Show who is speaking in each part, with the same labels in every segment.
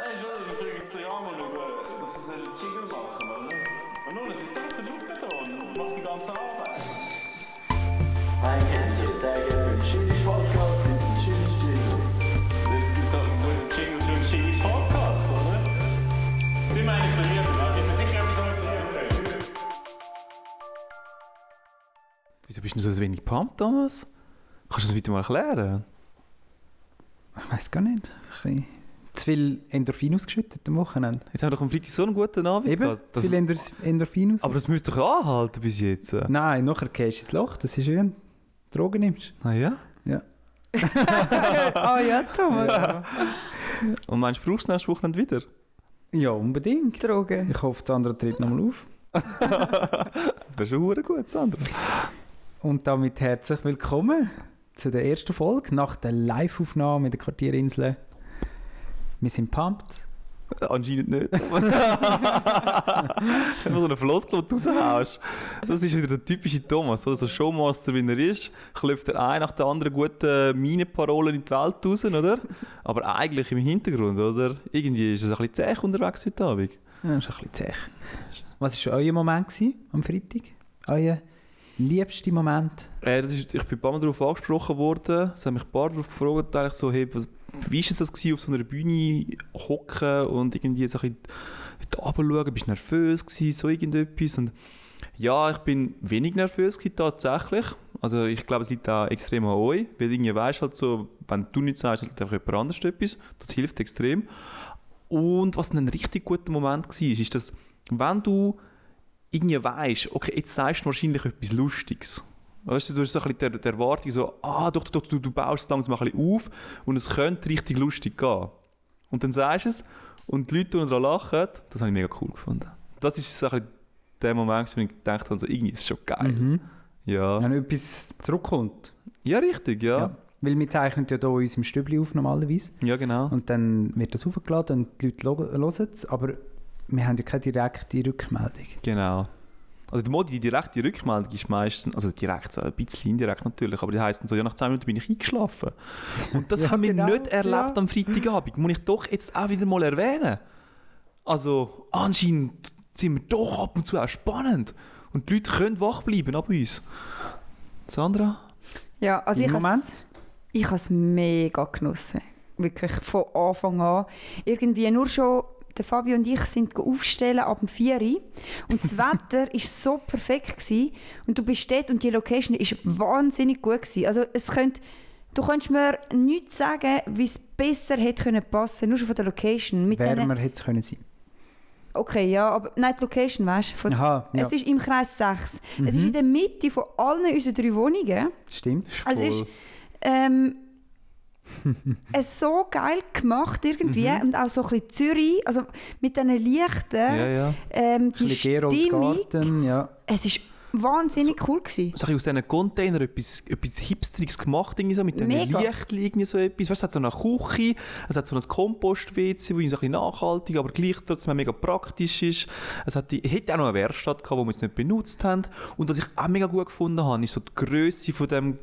Speaker 1: Nein, schon, ich frage jetzt den Ramon über, dass sie einen Jingle machen, oder? Und nun, es ist selbst der da und macht die ganze Arbeit.
Speaker 2: Ein Kennzeichen, sehr gerne für den Chili Podcast, gibt es einen Chili Jingle.
Speaker 1: Jetzt gibt es halt so einen Jingle für einen Jingle Podcast, oder? Die meine ich bei mir, da bin mir sicher, etwas organisieren können.
Speaker 3: Wieso bist du so wenig pumped, Thomas? Kannst du das bitte mal erklären?
Speaker 4: Ich weiß gar nicht. Ein bisschen zu viel Endorphin ausgeschüttet am Wochenende.
Speaker 3: Jetzt haben wir doch am Freitag so einen guten Abend
Speaker 4: Eben,
Speaker 3: gehabt.
Speaker 4: zu
Speaker 3: Das,
Speaker 4: viel Endor Endorphin
Speaker 3: aber das müsste doch anhalten bis jetzt.
Speaker 4: Nein, nachher gehst du ins Loch. Das ist wie wenn du Drogen nimmst.
Speaker 3: Na ja.
Speaker 4: Ja.
Speaker 5: Ah ja, Thomas.
Speaker 3: Und meinst du, brauchst du nächste Woche nicht wieder?
Speaker 4: Ja, unbedingt.
Speaker 5: Drogen.
Speaker 4: Ich hoffe, das andere tritt nochmal auf.
Speaker 3: Das wäre schon gut, Sandra.
Speaker 4: Und damit herzlich willkommen zu der ersten Folge nach der Live-Aufnahme in der Quartierinsel. Wir sind pumped.
Speaker 3: Anscheinend nicht. Wenn du so einen Floskel raushaust, das ist wieder der typische Thomas. Oder? So Showmaster, wie er ist, klopft er ein nach der anderen guten Minenparolen in die Welt raus, oder? Aber eigentlich im Hintergrund, oder? Irgendwie ist es ein bisschen zäh unterwegs heute Abend.
Speaker 4: Ja, ist ein bisschen zäh. Was war euer Moment gewesen, am Freitag? Euer liebster Moment?
Speaker 3: Äh, das ist, ich bin ein paar Mal darauf angesprochen worden. Es haben mich ein paar darauf gefragt, eigentlich so, hey, was, wie war es das auf so einer Bühne hocken und irgendwie so ein bisschen runterschauen? Bist du nervös gewesen, so irgendetwas? Und ja, ich bin wenig nervös gewesen, tatsächlich. Also ich glaube, es liegt auch extrem an euch, weil irgendwie weisst halt so, wenn du nichts sagst, halt einfach jemand anderes etwas. Das hilft extrem. Und was ein richtig guter Moment war, ist, dass wenn du irgendwie weißt, okay, jetzt sagst du wahrscheinlich etwas Lustiges. Weißt du, du hast so ein bisschen die, Erwartung, so, ah, doch, doch, du, du baust es langsam ein bisschen auf und es könnte richtig lustig gehen. Und dann sagst du es und die Leute, daran lachen, das habe ich mega cool gefunden. Das ist so ein bisschen der Moment, wo ich gedacht habe, so, irgendwie ist es schon geil.
Speaker 4: Mhm.
Speaker 3: Ja.
Speaker 4: Wenn etwas zurückkommt.
Speaker 3: ja, richtig, ja.
Speaker 4: Ja. Weil wir zeichnen ja hier in unserem Stübli auf normalerweise.
Speaker 3: Ja, genau.
Speaker 4: Und dann wird das aufgeladen und die Leute hören es, aber wir haben ja keine direkte Rückmeldung.
Speaker 3: Genau. Also die, Modi, die direkte Rückmeldung ist meistens, also direkt, so ein bisschen indirekt natürlich, aber die heisst dann so, ja nach 10 Minuten bin ich eingeschlafen. Und das
Speaker 4: Ja,
Speaker 3: haben wir
Speaker 4: genau,
Speaker 3: nicht erlebt
Speaker 4: ja.
Speaker 3: am Freitagabend, muss ich doch jetzt auch wieder mal erwähnen. Also anscheinend sind wir doch ab und zu auch spannend. Und die Leute können wach bleiben ab uns. Sandra?
Speaker 5: Ja, also ich
Speaker 4: Moment?
Speaker 5: ich habe es mega genossen. Wirklich von Anfang an. Irgendwie nur schon, der Fabio und ich sind aufstellen ab dem 4 Uhr. Und das Wetter war so perfekt. Gewesen. Und du bist dort und die Location ist wahnsinnig gut. Gewesen. Also es könnte, du könntest mir nichts sagen, wie es besser hätte können passen nur schon von der Location. Mit
Speaker 4: Wärmer hätte es können sein.
Speaker 5: Okay, ja, aber nein, die Location, weißt du?
Speaker 4: ja.
Speaker 5: Es ist im Kreis 6. Es
Speaker 4: Mhm.
Speaker 5: ist in der Mitte von allen unseren drei Wohnungen.
Speaker 4: Stimmt.
Speaker 5: Also es ist ähm, es so geil gemacht irgendwie
Speaker 4: Mhm.
Speaker 5: und auch so ein bisschen Zürich, also mit diesen Lichten,
Speaker 3: Ja, ja.
Speaker 5: ähm, die Stimmung,
Speaker 4: Garten, ja.
Speaker 5: es ist wahnsinnig cool gewesen.
Speaker 3: So aus diesen Containern etwas, etwas Hipstriges gemacht, irgendwie so, mit diesen. Lichtchen, irgendwie so etwas. Weißt, es hat so eine Küche, es hat so ein Kompost-WC, das so ein bisschen nachhaltig, aber gleich trotzdem mega praktisch ist. Es hat die, hätte auch noch eine Werkstatt gehabt, die wir jetzt nicht benutzt haben. Und was ich auch mega gut gefunden habe, ist so die Größe von dem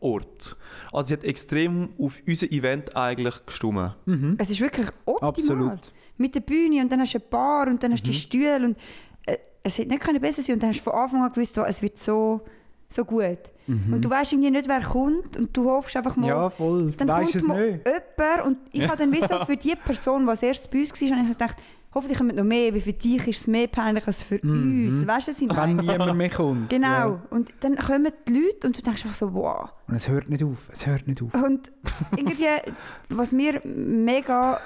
Speaker 3: Ort. Also sie hat extrem auf unser Event eigentlich gestimmt.
Speaker 5: Es ist wirklich optimal.
Speaker 4: Absolut.
Speaker 5: Mit der Bühne und dann hast du eine Bar und dann hast du
Speaker 4: Mhm.
Speaker 5: die Stühle und es hätte nicht können besser sein und dann hast du von Anfang an gewusst, es wird so, so gut. Und du weißt irgendwie nicht, wer kommt und du hoffst einfach mal,
Speaker 4: Mhm. Ja, voll.
Speaker 5: dann
Speaker 4: Weisst
Speaker 5: kommt
Speaker 4: es
Speaker 5: mal
Speaker 4: nicht.
Speaker 5: jemand und ich habe dann wissen, für die Person, die als erstes bei uns war, habe ich gedacht, hoffentlich kommen noch mehr, weil für dich ist es mehr peinlich als für
Speaker 4: Mhm.
Speaker 5: uns. Weißt du, was ich
Speaker 4: Wenn
Speaker 5: meine?
Speaker 4: niemand mehr kommt.
Speaker 5: Genau.
Speaker 4: Ja.
Speaker 5: Und dann kommen die Leute und du denkst einfach so, wow.
Speaker 4: Und es hört nicht auf. Es hört nicht auf.
Speaker 5: Und irgendwie, was mir mega,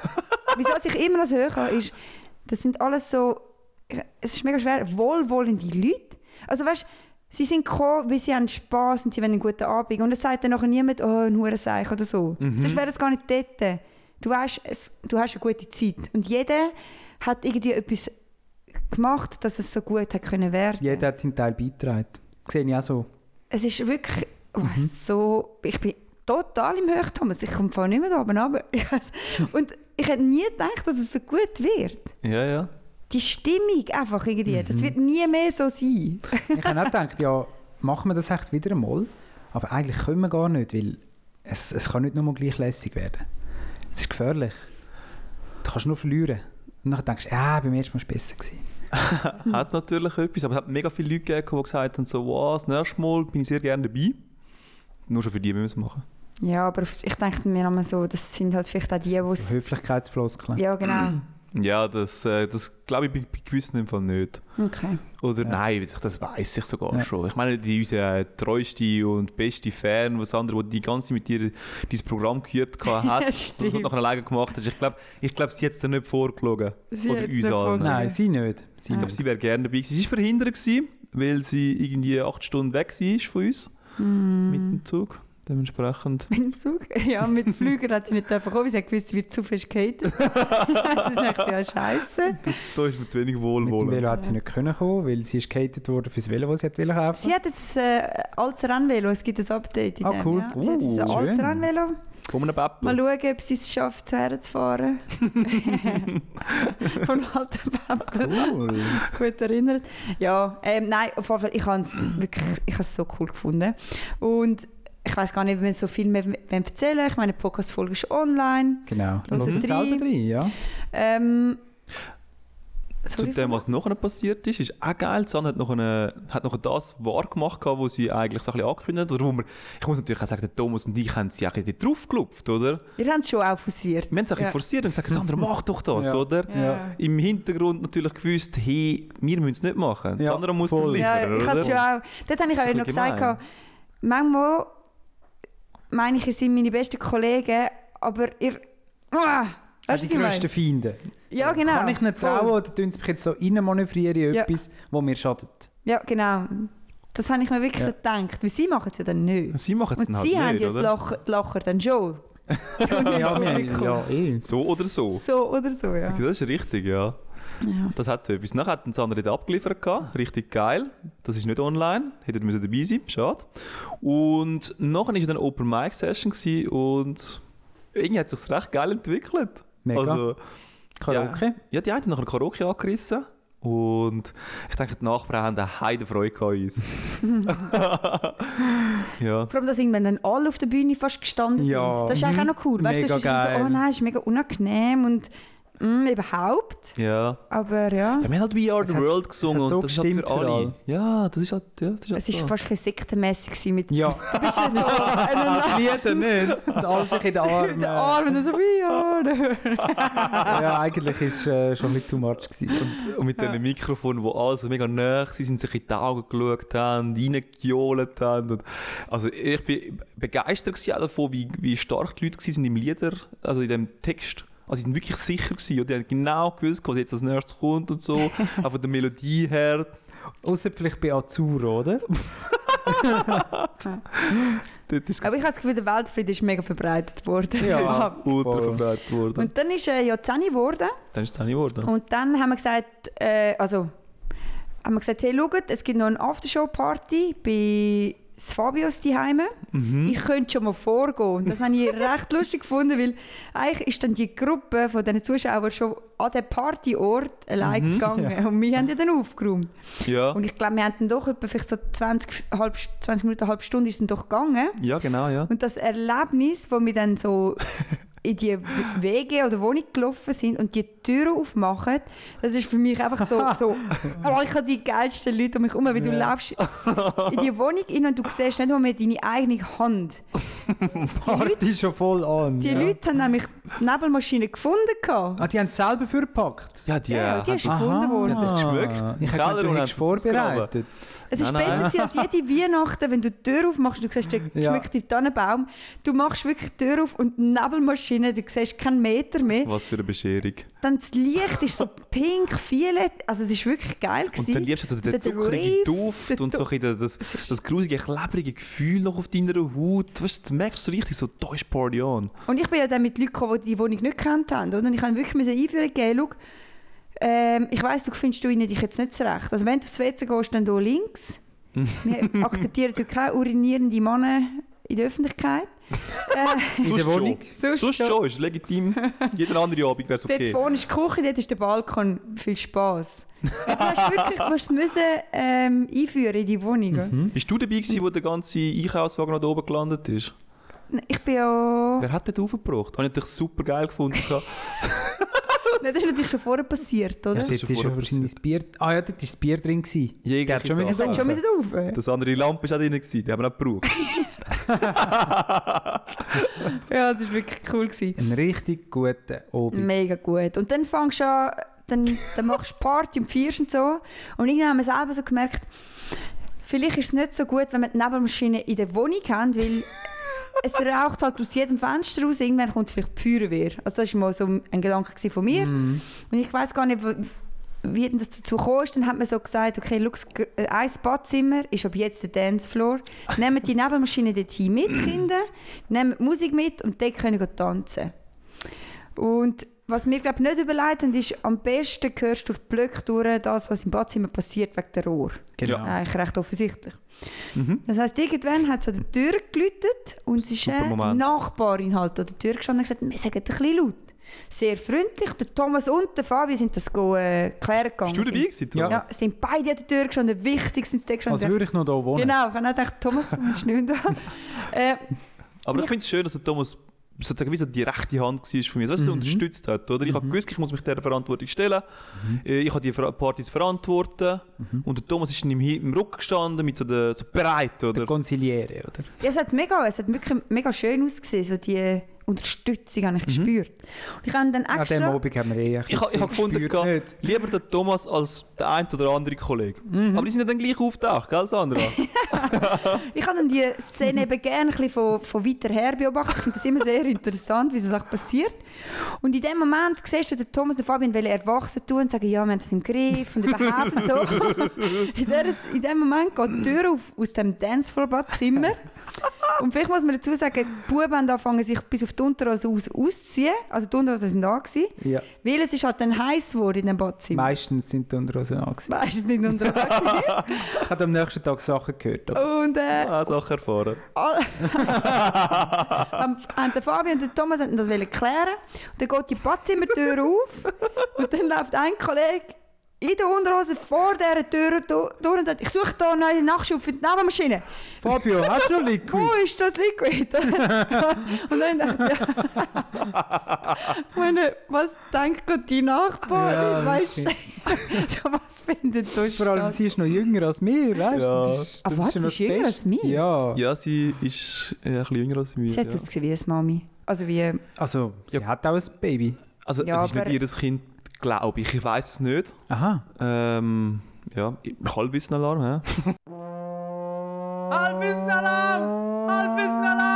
Speaker 5: wieso ich immer noch so höre, ist, das sind alles so, es ist mega schwer, wohlwollende Leute. Also weißt, sie sind gekommen, weil sie haben Spass und sie wollen einen guten Abend. Und es sagt dann nachher niemand, oh, ein Hurenseich oder so. Sonst wäre es gar nicht dort. Du weißt, es, du hast eine gute Zeit. Und jeder hat irgendwie etwas gemacht, dass es so gut hat können werden.
Speaker 4: Jeder hat seinen Teil beigetragen. Sehe ich auch so.
Speaker 5: Es ist wirklich oh, so. Ich bin total im Höchtomas. Ich komme vorhin nicht mehr da oben runter. Und ich hätte nie gedacht, dass es so gut wird.
Speaker 3: Ja, ja.
Speaker 5: Die Stimmung einfach irgendwie. Das wird nie mehr so sein.
Speaker 4: Ich habe auch gedacht, ja, machen wir das echt wieder einmal. Aber eigentlich können wir gar nicht, weil es, es kann nicht nur gleich lässig werden. Es ist gefährlich. du kannst nur verlieren. Und dann denkst du, ja, beim ersten Mal war es besser. Gewesen.
Speaker 3: Hat natürlich etwas, aber es hat mega viele Leute gegeben, die gesagt haben, so, wow, das nächste Mal bin ich sehr gerne dabei. Nur schon für die müssen wir es machen.
Speaker 5: Ja, aber ich denke mir immer so, das sind halt vielleicht auch die, die
Speaker 4: So
Speaker 5: es...
Speaker 4: Höflichkeitsfloskeln.
Speaker 5: Ja, genau.
Speaker 3: Ja, das, äh, das glaube ich bei, bei gewissen im Fall nicht.
Speaker 5: Okay.
Speaker 3: Oder
Speaker 4: Ja.
Speaker 3: nein, das weiß ich sogar
Speaker 4: Ja.
Speaker 3: schon. Ich meine, die unser äh, treueste und beste Fan, was andere, die die ganze Zeit mit dir dieses Programm geübt gehabt hat,
Speaker 5: Ja,
Speaker 3: und das
Speaker 5: stimmt.
Speaker 3: nachher alleine gemacht hast. Ich glaube, ich glaub, sie hat es dir nicht vorgelogen.
Speaker 5: Sie
Speaker 3: Oder uns
Speaker 5: nicht
Speaker 3: allen.
Speaker 4: Nein, sie nicht. Sie
Speaker 3: Ich glaube, sie wäre gerne dabei gewesen. Sie war verhindert, gewesen, weil sie irgendwie acht Stunden weg war von uns
Speaker 5: Mm.
Speaker 3: mit dem Zug. Dementsprechend.
Speaker 5: Mit dem Zug? Ja, mit dem Flüger hat sie nicht einfach kommen, weil sie hat gewusst, sie wird zu fest gehatet. sie sagt, ja, scheiße.
Speaker 3: Da ist mir zu wenig
Speaker 4: Mit dem. Velo hat sie nicht können kommen, weil sie ist gehatet worden für das Velo, das sie hat kaufen.
Speaker 5: Sie hat jetzt ein äh, altes Rennvelo, es gibt ein Update in
Speaker 4: Ah,
Speaker 5: dem.
Speaker 4: cool.
Speaker 5: Ja. Sie hat jetzt ein
Speaker 4: Uh,
Speaker 5: altes. Rennvelo.
Speaker 3: Von einem
Speaker 5: Mal
Speaker 3: Beppel.
Speaker 5: schauen, ob sie es schafft, herzufahren. Von alten Pappen.
Speaker 4: Cool.
Speaker 5: Gut erinnert. Ja, ähm, nein, auf jeden Fall, ich habe es wirklich ich habe es so cool gefunden. Und ich weiß gar nicht, ob wir so viel mehr wollen erzählen Ich meine, die Podcast-Folge ist online.
Speaker 4: Genau. Sie
Speaker 5: Sie
Speaker 4: selber rein, ja.
Speaker 5: Ähm,
Speaker 3: Zu
Speaker 5: sorry,
Speaker 3: dem, was nachher passiert ist, ist auch geil. Sanne hat noch, eine, hat noch das wahr gemacht, gehabt, was sie eigentlich so ein bisschen angekündigt hat. Oder wo wir, ich muss natürlich auch sagen, der Thomas und ich haben sie auch ein bisschen draufgelupft, oder?
Speaker 5: Wir haben es schon auch forciert.
Speaker 3: Wir haben es bisschen
Speaker 5: Ja.
Speaker 3: forciert und gesagt, Sandra, mach doch das,
Speaker 4: Ja.
Speaker 3: oder?
Speaker 4: Ja.
Speaker 3: Im Hintergrund natürlich gewusst, hey, wir müssen es nicht machen.
Speaker 4: Ja,
Speaker 3: Sandra muss
Speaker 4: voll.
Speaker 3: dann
Speaker 5: Ja,
Speaker 3: liefern,
Speaker 5: ich habe es schon
Speaker 3: oder?
Speaker 5: auch. Dort habe ich auch noch gesagt,
Speaker 3: gemein.
Speaker 5: manchmal meine ich, ihr seid meine besten Kollegen, aber ihr. Ah, weißt du,
Speaker 4: die grössten? Feinde.
Speaker 5: Ja, genau.
Speaker 4: Kann ich nicht trauen oder tun sie mich jetzt so reinmanövrieren in
Speaker 5: Ja.
Speaker 4: etwas, wo mir schadet?
Speaker 5: Ja, genau. Das habe ich mir wirklich
Speaker 4: Ja.
Speaker 5: so gedacht. Weil sie machen es ja dann nicht.
Speaker 3: Sie machen es dann halt
Speaker 5: sie haben
Speaker 3: nicht,
Speaker 5: ja das Lacher dann schon.
Speaker 4: Ja, wir haben, ja, eh.
Speaker 3: So oder so.
Speaker 5: So oder so, ja.
Speaker 3: Das ist richtig, ja.
Speaker 5: ja.
Speaker 3: Das hat etwas. Nachher hat uns andere abgeliefert. Gehabt. Richtig geil. Das ist nicht online. Hättet müssen dabei sein. Schade. Und nachher war dann eine Open Mic Session und irgendwie hat es sich recht geil entwickelt.
Speaker 4: Mega.
Speaker 3: Also,
Speaker 4: Karaoke.
Speaker 3: ja, die einen haben nachher Karaoke angerissen. Und ich denke, die Nachbarn haben eine heide Freude an uns. ja.
Speaker 5: Vor allem, dass irgendwann dann alle auf der Bühne fast gestanden sind.
Speaker 4: Ja.
Speaker 5: Das ist eigentlich auch noch cool. Weißt, du, so, oh nein, es ist mega unangenehm und mm, überhaupt.
Speaker 3: Ja.
Speaker 5: Aber ja,
Speaker 3: Ja, wir haben halt We Are
Speaker 4: Es
Speaker 3: the
Speaker 4: hat-
Speaker 3: World gesungen
Speaker 4: hat so
Speaker 3: und das ist halt für
Speaker 4: für
Speaker 3: alle.
Speaker 4: alle.
Speaker 3: Ja, das ist halt, ja, das ist halt
Speaker 5: es war
Speaker 3: so.
Speaker 5: fast ein bisschen sektenmässig gewesen mit
Speaker 4: Ja.
Speaker 5: Du bist ja so
Speaker 4: Lieder nicht. Und alle sich in den Armen.
Speaker 5: mit den Armen und so wie ja.
Speaker 4: ja, eigentlich war es äh, schon mit too much. Gewesen.
Speaker 3: Und mit diesen Mikrofonen, die alle so mega nah sind, sind sich in die Augen geschaut haben, reingejohlt haben. Und also ich bin begeistert davon, wie, wie stark die Leute waren im Lieder, also in dem Text. Also sie sind wirklich sicher gewesen und die haben genau gewusst, was jetzt als nächstes kommt und so. auch von der Melodie her.
Speaker 4: Außer vielleicht bei Azur, oder?
Speaker 5: Aber ich habe das Gefühl, der Weltfrieden ist mega verbreitet worden.
Speaker 4: Ja.
Speaker 3: ultra verbreitet worden.
Speaker 5: Und dann ist äh, ja 10 geworden.
Speaker 3: dann ist es 10 geworden.
Speaker 5: Und dann haben wir gesagt, äh, also haben wir gesagt, hey, schaut, es gibt noch eine Aftershow-Party bei das Fabios daheim.
Speaker 3: Mhm.
Speaker 5: Ich könnte schon mal vorgehen. Und das habe ich recht lustig gefunden, weil eigentlich ist dann die Gruppe von diesen Zuschauern schon an den Partyort allein
Speaker 3: Mhm,
Speaker 5: gegangen. Und wir haben ja dann aufgeräumt.
Speaker 3: Ja.
Speaker 5: Und ich glaube, wir haben dann doch etwa vielleicht so 20, halb, 20 Minuten, eine halbe Stunde ist dann doch gegangen.
Speaker 3: ja, genau, ja.
Speaker 5: Und das Erlebnis, wo wir dann so in die Wege oder Wohnung gelaufen sind und die Türen aufmachen, das ist für mich einfach so, so oh, ich habe die geilsten Leute um mich herum, weil du
Speaker 4: Ja.
Speaker 5: läufst in die Wohnung rein und du siehst nicht mal deine eigene Hand.
Speaker 4: Party schon voll an.
Speaker 5: Die
Speaker 4: ja.
Speaker 5: Leute haben nämlich die Nebelmaschine gefunden. gehabt.
Speaker 4: Ah, die haben es selber vorgepackt.
Speaker 3: Ja, die,
Speaker 5: Ja, die ist
Speaker 3: das-
Speaker 5: gefunden worden.
Speaker 3: Die hat das geschmeckt.
Speaker 4: Ich habe du
Speaker 3: und es
Speaker 4: vorbereitet.
Speaker 5: Es war
Speaker 3: Nein, nein.
Speaker 5: besser gewesen als jede Weihnachten, wenn du die Tür aufmachst und du siehst den
Speaker 4: Ja.
Speaker 5: geschmückten Tannenbaum. Du machst wirklich die Tür auf und die Nebelmaschine, du siehst keinen Meter mehr.
Speaker 3: Was für eine Bescherung.
Speaker 5: Dann das Licht ist so pink, violett. Also es ist wirklich geil
Speaker 3: Und
Speaker 5: gewesen.
Speaker 3: dann liebst du so den
Speaker 5: Der
Speaker 3: zuckerige
Speaker 5: Reef,
Speaker 3: Duft und so ein das,
Speaker 5: Es ist-
Speaker 3: das grusige, klebrige Gefühl noch auf deiner Haut. Weißt, du du merkst so richtig so, da ist Party on.
Speaker 5: Und ich bin ja dann mit Leuten gekommen, die die Wohnung nicht gekannt haben. Oder? Und ich musste wirklich müssen einführen gehen, schau, ähm, ich weiss, du findest du dich jetzt nicht zurecht. Also wenn du aufs WC gehst, dann hier links. Wir akzeptieren natürlich keine urinierenden Männer in der Öffentlichkeit. äh,
Speaker 4: In der Wohnung?
Speaker 3: Schon.
Speaker 5: Sonst
Speaker 3: Sonst
Speaker 5: schon.
Speaker 3: schon, ist legitim. Jeder andere Abend wäre es
Speaker 5: Dort
Speaker 3: okay.
Speaker 5: vorne ist die Küche, dort ist der Balkon. Viel Spass. du hast wirklich du musst müssen, ähm, einführen in die Wohnung. oder?
Speaker 3: Bist du dabei gewesen, wo der ganze Einkaufswagen noch da oben gelandet ist?
Speaker 5: Ich bin ja...
Speaker 3: Wer hat den aufgebracht? Habe ich natürlich super geil gefunden.
Speaker 5: Nein, das ist natürlich schon vorher passiert, oder?
Speaker 4: Ja,
Speaker 3: Das ist
Speaker 4: ist
Speaker 3: schon
Speaker 4: wahrscheinlich das Bier... Ah ja, dort war das Bier drin. Gewesen.
Speaker 3: Jegliche
Speaker 4: Der hat schon
Speaker 5: hat schon müssen auf.
Speaker 3: Das andere Lampe war auch drin, gewesen, die haben wir auch gebraucht.
Speaker 5: Ja, das war wirklich cool. Gewesen.
Speaker 4: Ein richtig guter Abend.
Speaker 5: Mega gut. Und dann fängst du an, dann, dann machst du Party und feierst und so. Und irgendwann haben wir selber so gemerkt, vielleicht ist es nicht so gut, wenn wir die Nebelmaschine in der Wohnung haben, weil es raucht halt aus jedem Fenster raus. Irgendwann kommt vielleicht die Feuerwehr. Also das war mal so ein Gedanke von mir.
Speaker 4: Mhm.
Speaker 5: Und ich weiß gar nicht, wie das dazu ist. Dann hat man so gesagt, okay, Gr- äh, ein Badzimmer ist ab jetzt der Dancefloor. Nehmt die Nebelmaschine dorthin mit, Kinder. Nehmt Musik mit und dort können wir tanzen. Und was wir glaub, nicht überlegt haben, ist, am besten hörst du durch die Blöcke durch das, was im Badzimmer passiert, wegen der Rohr.
Speaker 4: Genau.
Speaker 5: Eigentlich recht offensichtlich.
Speaker 3: Mhm.
Speaker 5: Das heisst, irgendwann hat es an der Tür geläutet und es ist eine
Speaker 3: Moment.
Speaker 5: Nachbarin halt an der Tür gestanden und gesagt, wir sagen ein bisschen laut. Sehr freundlich. Der Thomas und der Fabi sind das go, äh, klären gegangen.
Speaker 3: Bist du dabei gewesen,
Speaker 4: Ja.
Speaker 3: Thomas?
Speaker 5: Ja, sind beide an der Tür gestanden. Wichtig sind sie da gestanden.
Speaker 4: Als würde ich noch hier wohnen.
Speaker 5: Genau, ich habe gedacht, Thomas, du bist nicht mehr da. äh,
Speaker 3: Aber ich finde es schön, dass der Thomas sozusagen wie so die rechte Hand war von mir, dass er
Speaker 4: Mhm.
Speaker 3: so unterstützt hat. Oder? Ich habe gewusst, ich muss mich dieser Verantwortung stellen.
Speaker 4: Mhm.
Speaker 3: Äh, Ich habe die Partys verantworten. Und der Thomas ist dann im, im Rücken gestanden, mit so, der, so bereit. Oder?
Speaker 4: Der Conciliere, oder?
Speaker 5: ja, es hat mega, es hat wirklich mega schön ausgesehen, so die Unterstützung habe ich gespürt. Und ich habe dann
Speaker 4: An dem
Speaker 5: extra...
Speaker 4: Abend haben wir eh
Speaker 3: Ich, ha- ich habe gefunden,
Speaker 4: nicht.
Speaker 3: lieber der Thomas als der ein oder andere Kollege.
Speaker 4: Mhm.
Speaker 3: Aber die sind ja dann gleich auftaucht, gell Sandra?
Speaker 5: Ich habe dann die Szene eben gerne ein bisschen von, von weiter her beobachtet. Ich finde das immer sehr interessant, wie so Sachen passiert. Und in dem Moment siehst du den Thomas und Fabian wollen erwachsen tun und sagen, ja, wir haben das im Griff und überhaupt und so. In, der, in dem Moment geht die Tür auf aus dem Dancefloor-Badzimmer. Und vielleicht muss man dazu sagen, die Buben haben angefangen, sich bis auf die Unterhose aus auszuziehen. Also die Unterhosen sind da gewesen.
Speaker 4: Ja.
Speaker 5: Weil es ist halt dann heiß geworden in dem Badzimmer.
Speaker 4: Meistens sind die Unterhosen angesehen.
Speaker 5: Meistens nicht Unterhose.
Speaker 4: Ich habe am nächsten Tag Sachen gehört.
Speaker 5: Und äh,
Speaker 3: ah, Sache erfahren.
Speaker 5: alle haben, der Fabian und der Thomas wollten das wollen klären. Und dann geht die Badzimmertür auf und dann läuft ein Kollege in der Unterhose vor dieser Tür du- durch und sagt, ich suche hier einen neuen Nachschub für die Nebenmaschine.
Speaker 4: Fabio, hast du noch
Speaker 5: Wo
Speaker 4: Liquid?
Speaker 5: ist das Liquid? und dann dachte ich, ich meine, was denkt gerade die Nachbarin?
Speaker 4: Ja,
Speaker 5: weißt du, so, was findet da
Speaker 4: Vor allem,
Speaker 5: statt?
Speaker 4: sie ist noch jünger als mir, weißt du?
Speaker 3: Ja.
Speaker 4: Das ist-
Speaker 5: Ah,
Speaker 4: das
Speaker 5: was?
Speaker 4: ja noch
Speaker 5: Sie ist jünger als mir?
Speaker 4: Ja.
Speaker 3: Ja, sie ist äh, ein bisschen jünger als wir.
Speaker 5: Sie hat
Speaker 3: ja.
Speaker 5: ausgesehen wie eine Mami. Also wie...
Speaker 4: Also, sie
Speaker 3: Ja.
Speaker 4: hat auch ein Baby.
Speaker 3: Also,
Speaker 5: Ja,
Speaker 3: es ist
Speaker 5: aber-
Speaker 3: nicht ihr Kind, glaube ich. Ich weiß es nicht.
Speaker 4: Aha.
Speaker 3: Ähm, ja, Halbwissen-Alarm, hä?
Speaker 4: Halbwissen-Alarm! Halbwissen-Alarm!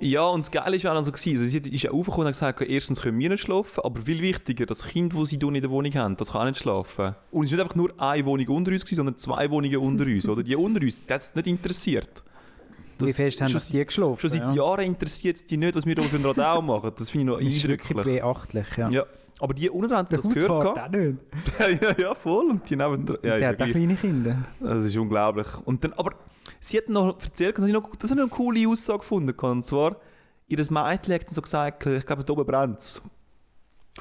Speaker 3: Ja, und das Geile war auch noch so, gewesen, also sie ist ja aufgekommen und hat gesagt, erstens können wir nicht schlafen, aber viel wichtiger, das Kind, das sie in der Wohnung haben, das kann auch nicht schlafen. Und es war nicht einfach nur eine Wohnung unter uns, gewesen, sondern zwei Wohnungen unter uns. Oder die unter uns, das hat es nicht interessiert. Das
Speaker 4: Wie fest haben
Speaker 3: schon,
Speaker 4: das die geschlafen?
Speaker 3: schon seit
Speaker 4: ja.
Speaker 3: Jahren interessiert es die nicht, was wir hier für ein Radau machen. Das finde ich noch
Speaker 4: Das ist wirklich
Speaker 3: eindrücklich.
Speaker 4: beachtlich, ja.
Speaker 3: Ja. Aber die unten haben das gehört.
Speaker 4: Auch nicht.
Speaker 3: ja, ja, voll. Und die neben ja,
Speaker 4: Der
Speaker 3: ja,
Speaker 4: hat auch kleine Kinder.
Speaker 3: Das ist unglaublich. Und dann, aber sie hat noch erzählt, das habe ich noch, das habe ich noch eine coole Aussage gefunden. Und zwar, ihr Mädchen hat so gesagt, ich glaube, da oben brennt es.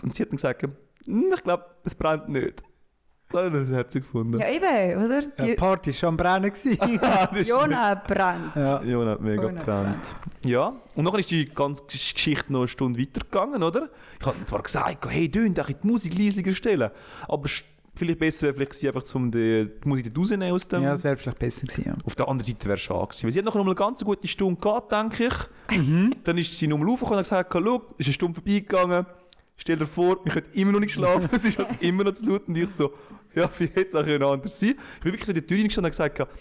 Speaker 3: Und sie hat dann gesagt, «Hm, ich glaube, es brennt nicht. Das habe ich herzig gefunden.
Speaker 5: Ja eben, oder?
Speaker 4: Ja, die
Speaker 5: Die
Speaker 4: Party war schon am Brennen.
Speaker 5: Jona brennt.
Speaker 4: ja.
Speaker 3: Ja, hat mega
Speaker 5: Jona
Speaker 3: gebrannt. Ja, und dann ist die ganze Gesch- Geschichte noch eine Stunde weitergegangen, oder? Ich habe zwar gesagt, hey, dünn, die Musik leisiger stellen. Aber vielleicht besser wäre vielleicht einfach zum die, die Musik dort rausnehmen aus dem...
Speaker 4: ja, das wäre vielleicht besser gewesen. Ja.
Speaker 3: Auf der anderen Seite wäre es schade gewesen. Weil sie hat noch mal eine ganz gute Stunde gehabt, denke ich.
Speaker 4: Mhm.
Speaker 3: Dann ist sie nochmal aufgekommen und hat gesagt, schau, ist eine Stunde vorbeigegangen. Stell dir vor, wir können immer noch nicht schlafen, es ist halt immer noch zu laut. Und ich so, ja, wie hätte es auch anders sein Ich bin wirklich so in der Tür hineingestanden und habe gesagt,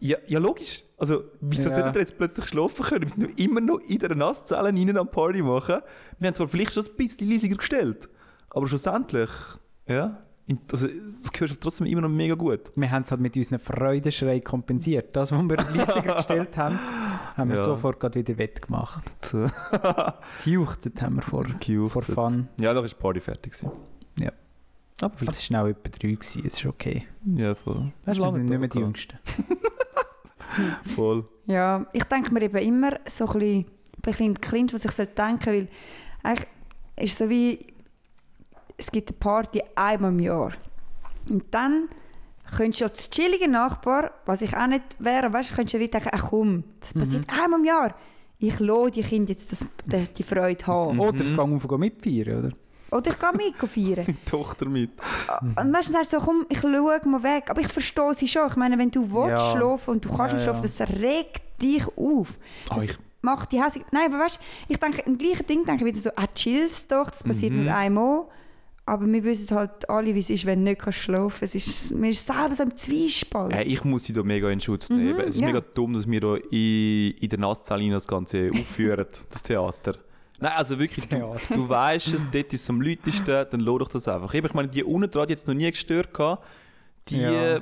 Speaker 3: ja, ja logisch, also wieso
Speaker 4: Ja.
Speaker 3: sollten wir jetzt plötzlich schlafen können? Wir sind immer noch in der Nasszelle rein am Party machen. Wir haben zwar vielleicht schon ein bisschen leisiger gestellt, aber schlussendlich, ja, also, das gehört halt trotzdem immer noch mega gut.
Speaker 4: Wir haben es halt mit unseren Freudenschrei kompensiert. Das, was wir leisiger gestellt haben, haben wir
Speaker 3: Ja.
Speaker 4: sofort gerade wieder wettgemacht. Gejuchzt haben wir vor, vor Fun.
Speaker 3: Ja, dann ist die Party fertig. gewesen.
Speaker 4: Ja.
Speaker 3: Aber vielleicht.
Speaker 4: es war auch etwa drei, gewesen. es ist okay.
Speaker 3: Ja, voll.
Speaker 4: Weißt, wir sind nicht mehr die Jüngsten.
Speaker 3: Voll.
Speaker 5: Ja, ich denke mir eben immer so ein bisschen, ein bisschen Kind, was ich sollte denken weil eigentlich ist es so wie, es gibt eine Party einmal im Jahr. Und dann könntest du als chilliger Nachbar, was ich auch nicht wäre, weißt, könntest du wie denken, ach komm, das passiert einmal im Jahr. ich lasse die Kinder jetzt das, die, die Freude haben.
Speaker 4: Oder ich gehe auf mitfeiern, oder?
Speaker 5: Oder ich gehe mit feiern.
Speaker 3: Die Tochter mit.
Speaker 5: Und meistens sagst du so, komm, ich schaue mal weg. Aber ich verstehe sie schon. Ich meine, wenn du willst
Speaker 4: Ja.
Speaker 5: schlafen und du kannst
Speaker 4: Ja,
Speaker 5: nicht schlafen,
Speaker 4: ja.
Speaker 5: das regt dich auf.
Speaker 3: Ah,
Speaker 5: Das
Speaker 3: ich-
Speaker 5: macht die hässlich. Nein, aber weißt du, ich denke, im gleichen Ding denke ich wieder so, ah, chill's doch, das passiert
Speaker 3: Mhm.
Speaker 5: nur einmal. Aber wir wissen halt alle, wie es ist, wenn du nicht kannst schlafen kannst. Es ist, man ist selber so im Zwiespalt.
Speaker 3: Hey, ich muss sie da mega in Schutz nehmen.
Speaker 5: Mhm,
Speaker 3: es ist
Speaker 5: ja.
Speaker 3: mega dumm, dass wir da in, in der Nasszahl das Ganze aufführen, das Theater. Nein, also wirklich, du,
Speaker 4: Theater.
Speaker 3: du weißt es, dort ist es am lautesten, dann lass doch das einfach. Ich meine, die unten dran, die jetzt noch nie gestört gehabt, die...
Speaker 4: Ja.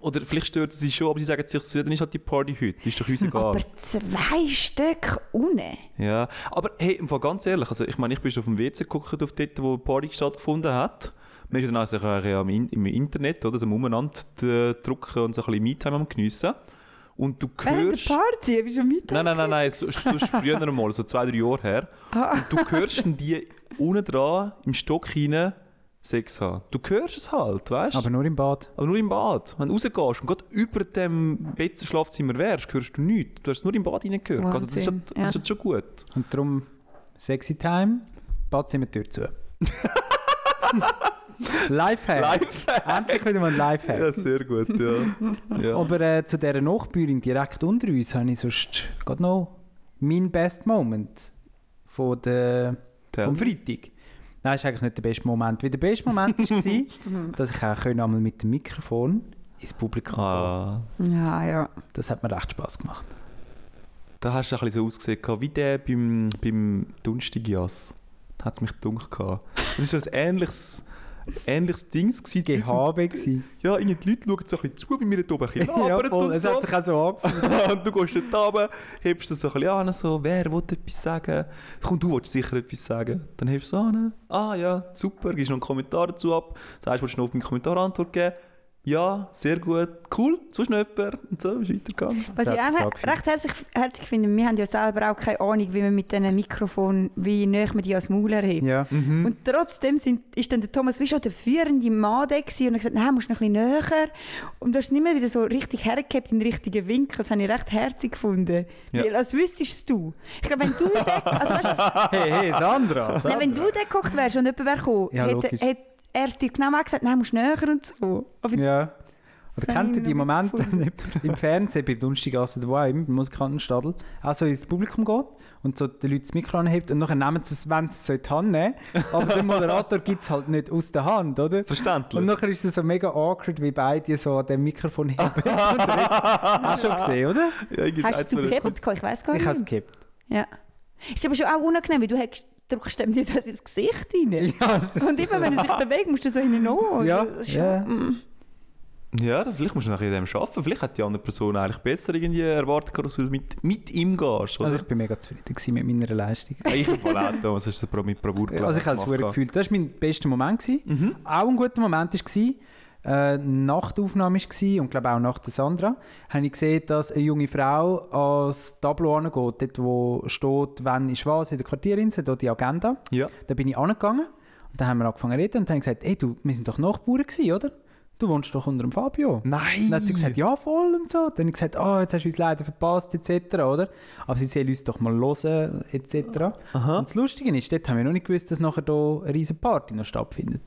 Speaker 3: Oder vielleicht stört sie schon, aber sie sagen sich dann ist halt die Party heute, ist doch uns egal.
Speaker 5: aber zwei Stück unten.
Speaker 3: Ja, aber hey, im Fall ganz ehrlich, also ich meine, ich bin schon auf dem WC geguckt, auf dort, wo die Party stattgefunden hat. Man ist dann also ja im, im Internet, oder, so am umeinander äh, drücken und so ein bisschen Me-Time am geniessen. Und du
Speaker 5: Während der
Speaker 3: hörst...
Speaker 5: Party, bist du schon mit?
Speaker 3: Nein, nein, nein, nein, so, so früher mal, so zwei, drei Jahre her.
Speaker 5: Ah.
Speaker 3: Und du hörst dann die unten dran, im Stock hinein, Sex haben. Du hörst es halt, weißt du?
Speaker 4: Aber nur im Bad.
Speaker 3: Aber nur im Bad. Wenn du rausgehst und gerade über dem Bett Schlafzimmer wärst, hörst du nichts. Du hast es nur im Bad reingehört. Also das ist, halt- das ist
Speaker 5: ja.
Speaker 3: halt schon gut.
Speaker 4: Und darum sexy time, Badzimmertür zu. Lifehack.
Speaker 3: Live.
Speaker 4: Endlich wieder mal ein Lifehack.
Speaker 3: Ja, sehr gut, ja. ja.
Speaker 4: Aber äh, zu dieser Nachbürin direkt unter uns habe ich sonst gerade noch mein Best Moment von der, vom Freitag. Nein, das ist eigentlich nicht der beste Moment. Weil der beste Moment war, dass ich auch können einmal mit dem Mikrofon ins Publikum gehen
Speaker 3: Ah,
Speaker 5: Ja, ja.
Speaker 4: Das hat mir recht Spass gemacht.
Speaker 3: da hast du ein bisschen so ausgesehen, wie der beim, beim Dunstigias. Da hat es mich dunkel gehabt. Das war so ein ähnliches, ähnliches Ding. gewesen.
Speaker 4: GHB gewesen.
Speaker 3: Ja, irgendwie die Leute schauen so ein bisschen zu, wie wir dort oben ein bisschen
Speaker 4: Ja, voll. Es
Speaker 3: so.
Speaker 4: hat sich auch so angefühlt.
Speaker 3: und du gehst dort runter, hebst das so ein bisschen an, so, wer will etwas sagen? Komm, du willst sicher etwas sagen. Dann hebst du es an, ah ja, super, gibst noch einen Kommentar dazu ab, sagst, willst du noch auf meinen Kommentar Antwort geben? Ja, sehr gut, cool, sonst noch jemand? Und so ist weitergegangen.
Speaker 5: Was ich auch recht herzlich, herzig finde, wir haben ja selber auch keine Ahnung, wie man mit diesen Mikrofon, wie näher man die ans Maul erhebt.
Speaker 4: Ja.
Speaker 5: Und trotzdem sind, ist dann der Thomas wie schon der führende Mann da und hat gesagt, nein, musst noch ein bisschen näher. Und du hast es nicht mehr wieder so richtig hergehabt in den richtigen Winkel. Das habe ich recht herzig gefunden.
Speaker 3: Ja.
Speaker 5: Weil, als wüsstest es du. Ich glaube, wenn du da, also weißt,
Speaker 4: Hey, hey, Sandra.
Speaker 5: nein, wenn du da gekocht wärst und jemand wäre gekommen,
Speaker 4: Ja,
Speaker 5: hätte er es dir genau gesagt, nein, musst näher und so. Aber
Speaker 4: Ja. Oder kennt ihr
Speaker 5: ich
Speaker 4: die Momente im Fernsehen, bei Dunstigasse, wo auch immer, beim Musikantenstadel, auch so ins Publikum geht und so die Leute das Mikro anhebt und nachher nehmen sie es, wenn sie es in die Hand nehmen aber der Moderator gibt es halt nicht aus der Hand, oder?
Speaker 3: Verständlich.
Speaker 4: Und nachher ist es so mega awkward, wie beide so an dem Mikrofon heben und. Hast du schon gesehen, oder?
Speaker 3: ja, irgendwie
Speaker 5: hast du
Speaker 3: den-
Speaker 5: gehabt? Ich weiß gar
Speaker 4: Ich
Speaker 5: nicht.
Speaker 4: habe es gehabt.
Speaker 5: Ja. Ist aber schon auch unangenehm, weil du hast, drückst dem nicht ins Gesicht rein.
Speaker 4: Ja, das
Speaker 5: Und immer wenn er sich bewegt, musst du so hinein
Speaker 4: Ja,
Speaker 5: Das ist
Speaker 4: ja.
Speaker 5: mm.
Speaker 3: Ja, dann vielleicht musst du nachher in dem arbeiten. Vielleicht hat die andere Person eigentlich besser irgendwie erwartet, dass du mit, mit ihm gehst, oder?
Speaker 4: Also ich bin mega zufrieden mit meiner Leistung.
Speaker 3: Ja, ich Fall auch, Thomas, hast du das mit Bravour
Speaker 4: Also ich habe es gefühlt. Das war mein bester Moment.
Speaker 3: Mhm.
Speaker 4: Auch ein guter Moment war, äh, nach der Aufnahme war und glaube auch nach der Sandra, habe ich gesehen, dass eine junge Frau ans Tableau angeht, dort wo steht, wann ist was in der Quartierinsel, dort die Agenda.
Speaker 3: Ja.
Speaker 4: Da bin ich angegangen und dann haben wir angefangen zu reden und dann haben gesagt, ey du, wir sind doch Nachbarn gewesen, oder? Du wohnst doch unter dem Fabio.
Speaker 3: Nein!
Speaker 4: Dann hat sie gesagt, ja voll und so. Dann habe ich gesagt, ah, jetzt hast du uns leider verpasst, etc., oder? Aber sie soll uns doch mal hören, etc.
Speaker 3: Aha.
Speaker 4: Und das Lustige ist, dort haben wir noch nicht gewusst, dass nachher hier eine riesen Party noch stattfindet.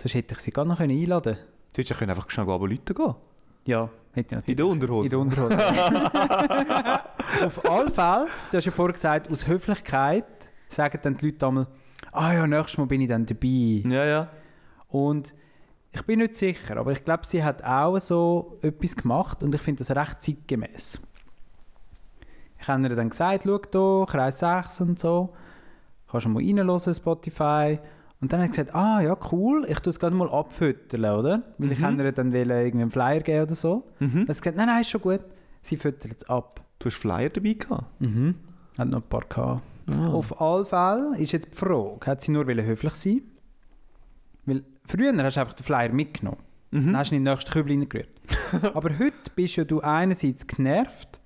Speaker 4: Sonst hätte ich sie gar noch einladen können.
Speaker 3: Du hättest ja einfach schnell Leute gehen
Speaker 4: Ja, hätte ich natürlich.
Speaker 3: In der Unterhose.
Speaker 4: In der Unterhose. Auf alle Fälle, du hast ja vorher gesagt, aus Höflichkeit sagen dann die Leute einmal, ah ja, nächstes Mal bin ich dann dabei.
Speaker 3: Ja, ja.
Speaker 4: Und ich bin nicht sicher, aber ich glaube, sie hat auch so etwas gemacht und ich finde das recht zeitgemäß. Ich habe ihr dann gesagt, schau hier, Kreis 6 und so, kannst du mal reinhören, Spotify. Und dann hat sie gesagt, ah ja, cool, ich tue es gerade mal abfüttern, oder? Weil ich wollte ihr dann wollen irgendwie einen Flyer geben oder so.
Speaker 3: Mhm.
Speaker 4: Dann hat sie gesagt, nein, nein, ist schon gut, sie füttert es ab.
Speaker 3: Du hast Flyer dabei gehabt.
Speaker 4: Mhm. Hat noch ein paar gehabt.
Speaker 3: Ah.
Speaker 4: Auf alle Fälle ist jetzt die Frage, hat sie nur höflich sein? Weil früher hast du einfach den Flyer mitgenommen.
Speaker 3: Mhm.
Speaker 4: Dann hast du ihn in den nächsten Kübel reingerührt. Aber heute bist ja du einerseits genervt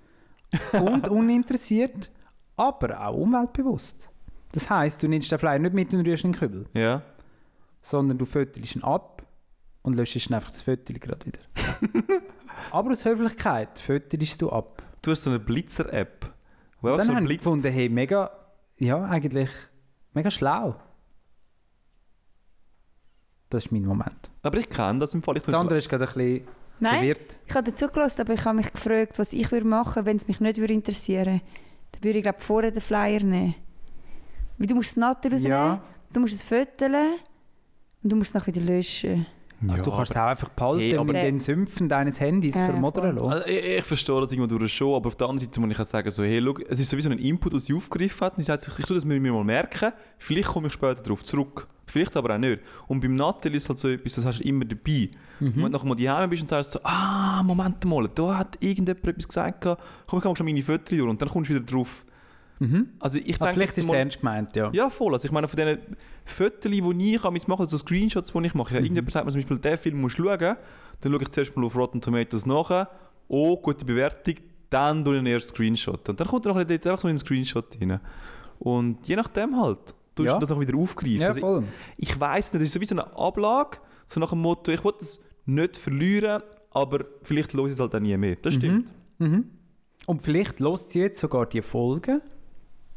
Speaker 4: und uninteressiert, aber auch umweltbewusst. Das heisst, du nimmst den Flyer nicht mit und rührst ihn in den Kübel,
Speaker 3: Ja.
Speaker 4: sondern du fötelst ihn ab und löschst dann einfach das Fötel gerade wieder. aber aus Höflichkeit fötelst du ab.
Speaker 3: Du hast so eine Blitzer-App, auch
Speaker 4: dann
Speaker 3: so
Speaker 4: habe ich gefunden, hey, mega, ja, eigentlich mega schlau. Das ist mein Moment.
Speaker 3: Aber ich kenne das im Fall. Ich
Speaker 4: Das andere ist gerade ein bisschen
Speaker 5: Nein,
Speaker 4: verwirrt.
Speaker 5: ich habe dazugelassen, aber ich habe mich gefragt, was ich würde machen, wenn es mich nicht würde interessieren. Dann würde ich glaube vorher den Flyer nehmen. Weil du musst es natter rausnehmen,
Speaker 4: Ja,
Speaker 5: du musst es föteln und du musst es nachher wieder löschen.
Speaker 3: Ja,
Speaker 4: du kannst es auch einfach behalten
Speaker 3: Hey, aber-
Speaker 4: mit den Sümpfen deines Handys
Speaker 5: Ja,
Speaker 4: vermodern
Speaker 5: voll.
Speaker 4: lassen.
Speaker 3: Also ich, ich verstehe das irgendwo durch schon, aber auf der anderen Seite muss ich auch sagen, so, hey, schau, es ist sowieso ein Input, den sie aufgegriffen hat. Und sie sagt sich, ich tue das mir mir mal merken, vielleicht komme ich später darauf zurück. Vielleicht aber auch nicht. Und beim Nattel ist halt so etwas, das hast du immer dabei.
Speaker 4: Mhm.
Speaker 3: Und wenn du nachher mal daheim bist und sagst so, ah, Moment mal, da hat irgendjemand etwas gesagt, gehabt, komm, ich kann mal schon meine Fotos durch und dann kommst du wieder drauf.
Speaker 4: Mhm.
Speaker 3: Also ich
Speaker 4: Aber
Speaker 3: denke
Speaker 4: vielleicht ist es ernst gemeint, ja.
Speaker 3: Ja, voll. Also ich meine, von diesen Fotos, die ich an mache, so Screenshots, die ich mache, ja,
Speaker 4: Mhm.
Speaker 3: irgendjemand sagt mir zum Beispiel, diesen Film musst du schauen, dann schaue ich zuerst mal auf Rotten Tomatoes nach, oh, gute Bewertung, dann tue ich einen ersten Screenshot. Und dann kommt er dort einfach so in den Screenshot rein. Und je nachdem halt, du
Speaker 4: Ja.
Speaker 3: das auch wieder aufgreifen.
Speaker 4: Ja,
Speaker 3: also ich, ich weiss nicht, das ist so wie so eine Ablage, so nach dem Motto, ich will das nicht verlieren, aber vielleicht los ich es halt auch nie mehr. Das stimmt.
Speaker 4: Mhm. Und vielleicht lässt sie jetzt sogar die Folge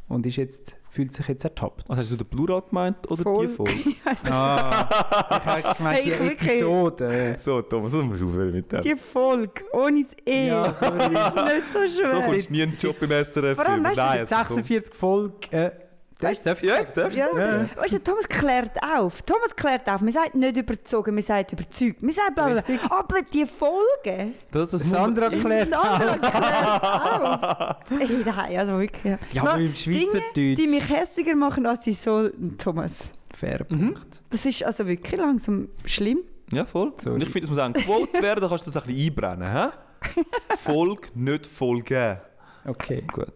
Speaker 4: und ist jetzt, fühlt sich jetzt ertappt.
Speaker 3: Also hast du den Plural gemeint oder
Speaker 5: Voll.
Speaker 3: die Folge?
Speaker 4: Ah, ich habe gemeint,
Speaker 5: Hey,
Speaker 4: die Episode.
Speaker 3: so, Thomas, du musst aufhören mit dem.
Speaker 5: Die Folge, ohne das E.
Speaker 4: Ja, so
Speaker 5: das ist nicht so
Speaker 3: So
Speaker 5: schwer.
Speaker 3: kommst du nie einen Job im SRF.
Speaker 5: Vor allem, weißt du,
Speaker 3: Nein, jetzt komm.
Speaker 4: 46 Folgen. Äh, darfst du
Speaker 3: Ja, jetzt darfst du
Speaker 5: Ja,
Speaker 3: sagen.
Speaker 5: Weißt du, Thomas klärt auf. Thomas klärt auf. Man sagt nicht überzogen, man sagt überzeugt. Man sagt bla bla. Aber die Folge,
Speaker 3: Das, das
Speaker 4: Sandra klärt
Speaker 5: Sandra klärt auf. Ey, nein, also wirklich.
Speaker 4: Ja, aber im
Speaker 5: macht Dinge,
Speaker 4: Schweizerdeutsch.
Speaker 5: die mich hässiger machen, als sie so, Thomas.
Speaker 4: Fair
Speaker 3: Mhm.
Speaker 5: Das ist also wirklich langsam schlimm.
Speaker 3: Ja, voll.
Speaker 4: Sorry.
Speaker 3: Und ich finde, es muss auch ein Quote werden, dann kannst du das ein bisschen einbrennen. Hä? Folge, nicht Folge.
Speaker 4: Okay.
Speaker 3: Gut.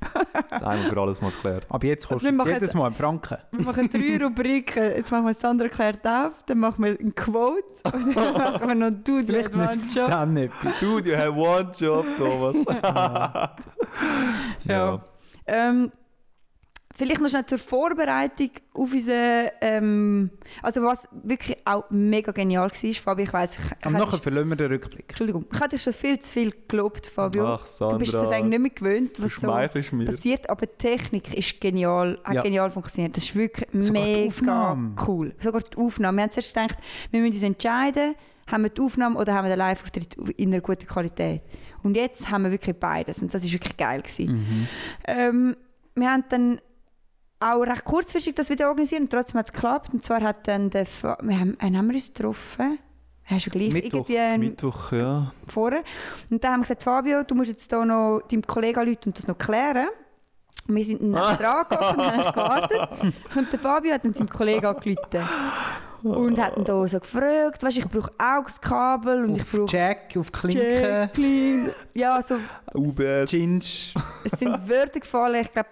Speaker 3: Einmal für alles mal geklärt.
Speaker 4: Aber jetzt kostet
Speaker 5: wir
Speaker 4: es jedes
Speaker 5: jetzt-
Speaker 4: Mal einen Franken.
Speaker 5: Wir machen drei Rubriken. Jetzt machen wir Sandra klärt auf, dann machen wir ein Quote und dann machen wir noch du, die
Speaker 4: Vielleicht nützt es
Speaker 5: Advanced
Speaker 4: dann etwas.
Speaker 3: Dude, you have one job, Thomas.
Speaker 5: Ja. Ähm, vielleicht noch schnell zur Vorbereitung auf unsere. Ähm, also, was wirklich auch mega genial war, Fabio, ich weiss, ich,
Speaker 4: Aber nachher verlieren wir den Rückblick.
Speaker 5: Entschuldigung, ich hatte dich schon viel zu viel gelobt, Fabio.
Speaker 3: Ach, Sandra.
Speaker 5: du bist es eigentlich nicht mehr gewöhnt, was so
Speaker 3: mir.
Speaker 5: passiert, aber die Technik ist genial, hat
Speaker 4: Ja.
Speaker 5: genial funktioniert. Das ist wirklich
Speaker 4: Sogar
Speaker 5: mega cool. Sogar die Aufnahme. Wir haben zuerst gedacht, wir müssen uns entscheiden, haben wir die Aufnahme oder haben wir den Live-Auftritt in einer guten Qualität. Und jetzt haben wir wirklich beides und das ist wirklich geil gewesen.
Speaker 4: Mhm.
Speaker 5: Ähm, wir haben dann auch recht kurzfristig das wieder organisiert und trotzdem hat es geklappt. Und zwar hat dann der Fa wir haben, haben wir uns getroffen? Hast du gleich
Speaker 4: Mittwoch.
Speaker 5: irgendwie
Speaker 3: Mittwoch, ja.
Speaker 5: vorher. Und dann haben wir gesagt, Fabio, du musst jetzt hier noch deinem Kollegen anrufen und das noch klären. Und wir sind dann dran gegangen und haben gewartet. Und der Fabio hat dann seinem Kollegen angerufen. Und hat ihn da so gefragt, weißt, ich brauche AUX-Kabel und ich
Speaker 4: Auf
Speaker 5: brauche
Speaker 4: Jack, auf Klinke,
Speaker 5: Jacqueline. Ja, so
Speaker 3: UBS.
Speaker 4: Ginge.
Speaker 5: es sind Wörter gefallen, ich glaube,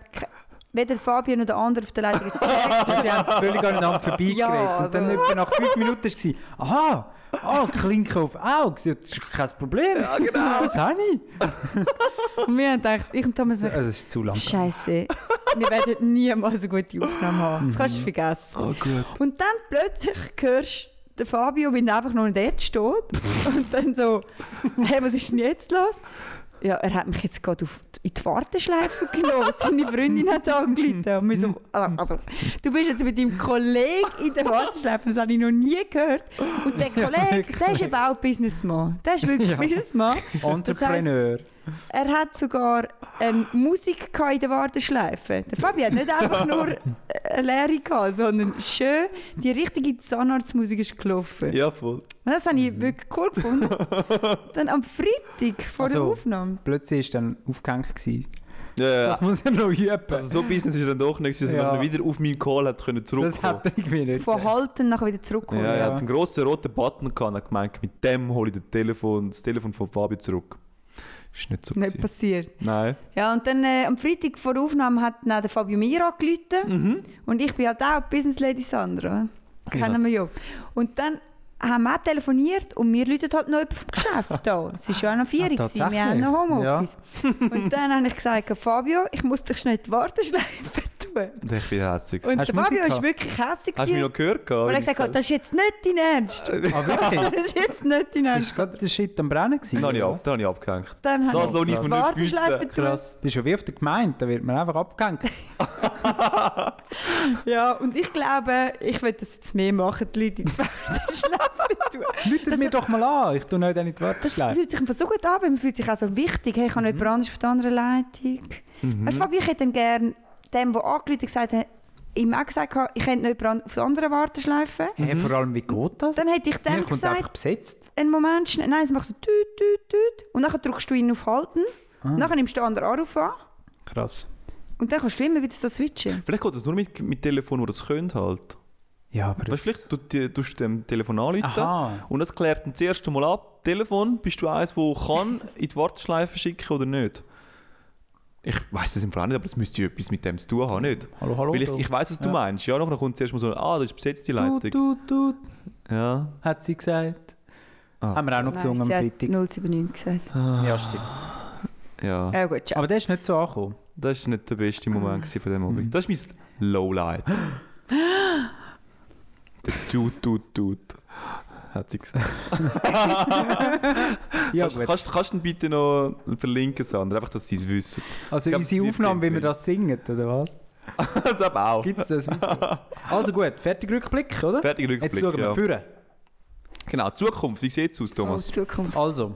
Speaker 5: weder Fabio noch der andere auf der Leiter gecheckt.
Speaker 4: Sie haben völlig aneinander vorbeigeredet.
Speaker 5: Ja,
Speaker 4: Und dann
Speaker 5: also-
Speaker 4: etwa nach fünf Minuten war es, aha, ah, Klinke auf Auge, das ist kein Problem. Ja, genau. Das habe ich.
Speaker 5: Und wir haben gedacht, ich und Thomas haben
Speaker 4: Also, das ist zu lang.
Speaker 5: Scheiße, wir werden niemals eine gute Aufnahme haben. Das kannst du vergessen.
Speaker 3: Oh gut.
Speaker 5: Und dann plötzlich hörst du den Fabio, wie er einfach noch dort steht. Und dann so, hey, was ist denn jetzt los? Ja, er hat mich jetzt gerade auf in die Warteschleife genommen. Seine Freundin hat angerufen. Und so, also, also, du bist jetzt mit deinem Kollegen in der Warteschleife, das habe ich noch nie gehört. Und der Kollege, der ist eben auch Businessman. Der ist wirklich
Speaker 4: Ja.
Speaker 5: Businessman.
Speaker 4: Entrepreneur.
Speaker 5: Er hat sogar eine Musik in der Warteschleife. Der Fabi hat nicht einfach nur eine Lehre gehabt, sondern schön die richtige Zahnarztmusik ist gelaufen.
Speaker 3: Ja, voll.
Speaker 5: Und das habe ich wirklich cool gefunden. Dann am Freitag vor der
Speaker 4: Also,
Speaker 5: Aufnahme.
Speaker 4: Plötzlich war dann aufgehängt. Gewesen.
Speaker 3: Ja, ja.
Speaker 4: Das muss er noch üben.
Speaker 3: Also so Business ist dann doch nicht, dass
Speaker 4: Ja.
Speaker 3: man wieder auf meinen Call hat können
Speaker 4: das
Speaker 3: zurückkommen.
Speaker 4: hat er irgendwie nicht.
Speaker 5: Von Halten nachher wieder zurückholen.
Speaker 3: Ja, er
Speaker 4: Ja.
Speaker 3: hat einen grossen roten Button gehabt und hat gemeint, mit dem hole ich das Telefon, das Telefon von Fabio zurück. Ist nicht so
Speaker 5: Nicht
Speaker 3: gewesen.
Speaker 5: passiert.
Speaker 3: Nein.
Speaker 5: Ja, und dann äh, am Freitag vor der Aufnahme hat dann der Fabio mir angerufen. Und ich bin halt auch Business Lady Sandra. Kennen wir ja. Und dann haben wir auch telefoniert und wir läuten halt noch jemand vom Geschäft da. Es war ja auch noch vier, gewesen. wir haben noch Homeoffice. Und dann habe ich gesagt, Fabio, ich muss dich schnell Warteschleife tun.
Speaker 3: Und ich bin herzig.
Speaker 5: Und
Speaker 4: Hast
Speaker 5: der
Speaker 4: du Musik
Speaker 5: Fabio war wirklich hässlich.
Speaker 3: Hast du mich noch gehört?
Speaker 5: Und er hat gesagt, das ist jetzt nicht dein Ernst.
Speaker 4: Ah, wirklich?
Speaker 5: das ist jetzt nicht dein
Speaker 4: Das
Speaker 5: Ernst.
Speaker 4: war gerade der Shit am Brennen. gewesen,
Speaker 3: Dann habe ich, ab, dann habe ich abgehängt.
Speaker 5: Dann
Speaker 3: Das
Speaker 5: habe
Speaker 3: ich
Speaker 5: Warteschleife
Speaker 3: nicht bieten.
Speaker 4: Krass. Das ist ja wie auf der Gemeinde, da wird man einfach abgehängt.
Speaker 5: Ja, und ich glaube, ich will das jetzt mehr machen, die Leute in die Warteschleife tun.
Speaker 4: Läutet mir doch mal an, ich tue dann in die
Speaker 5: Das
Speaker 4: Warteschleife.
Speaker 5: fühlt sich einfach so gut an, man fühlt sich auch so wichtig. Hey, ich habe noch jemand anderes auf der anderen Leitung.
Speaker 3: Mhm.
Speaker 5: Weißt du, Fabi, ich hätte dann gerne dem, der angerufen hat, gesagt, hat, ihm auch gesagt, ich hätte noch jemanden auf der anderen Warteschleife.
Speaker 4: Hey, vor allem, wie geht das?
Speaker 5: Dann hätte ich dem
Speaker 4: kommt
Speaker 5: gesagt,
Speaker 4: besetzt.
Speaker 5: einen Moment schnell. Nein, es macht so tüt, tüt, tüt. Und dann drückst du ihn auf Halten. Nachher nimmst du den anderen Anruf an.
Speaker 4: Krass.
Speaker 5: Und dann kannst du immer wieder so switchen.
Speaker 3: Vielleicht geht das nur mit, mit Telefon, wo das könnt halt.
Speaker 4: Ja, aber
Speaker 3: Weißt, du, vielleicht tust du dem Telefon anrufen und das klärt dann das erste Mal ab. Telefon, bist du eins, wo kann in die Warteschleife schicken oder nicht? Ich weiß es im Fall auch nicht, aber das müsste ja etwas mit dem zu tun haben, nicht?
Speaker 4: Hallo, hallo.
Speaker 3: Weil ich, ich weiß, was du
Speaker 4: Ja.
Speaker 3: meinst. Ja, nachher kommt zuerst mal so, ah, das ist besetzt die Leitung.
Speaker 4: Tut, tut, tut,
Speaker 3: Ja.
Speaker 4: hat sie gesagt.
Speaker 3: Ah.
Speaker 4: Haben wir auch noch gesungen am
Speaker 5: sie
Speaker 4: Freitag.
Speaker 5: hat 079 gesagt.
Speaker 4: Ja, stimmt.
Speaker 3: Ja.
Speaker 5: Ja gut.
Speaker 4: Aber der ist nicht so angekommen.
Speaker 3: Das war nicht der beste Moment gewesen von dem
Speaker 4: Mhm.
Speaker 3: Abend. Das ist mein Lowlight. der Tut, Tut, Tut. Hat sie gesagt.
Speaker 4: Ja,
Speaker 3: kannst, kannst, kannst du ihn bitte noch verlinken, Sandra? Einfach, dass sie es wissen.
Speaker 4: Also
Speaker 3: glaub,
Speaker 4: unsere
Speaker 3: das wird
Speaker 4: Aufnahme, wie wir das singen, oder was?
Speaker 3: das aber auch.
Speaker 4: Gibt es das Video? Also gut, fertig Rückblick, oder?
Speaker 3: Fertig Rückblick.
Speaker 4: Jetzt schauen wir
Speaker 3: ja.
Speaker 4: führen.
Speaker 3: Genau, Zukunft. Wie sieht es aus,
Speaker 5: Oh,
Speaker 3: Thomas?
Speaker 5: Zukunft.
Speaker 4: Also,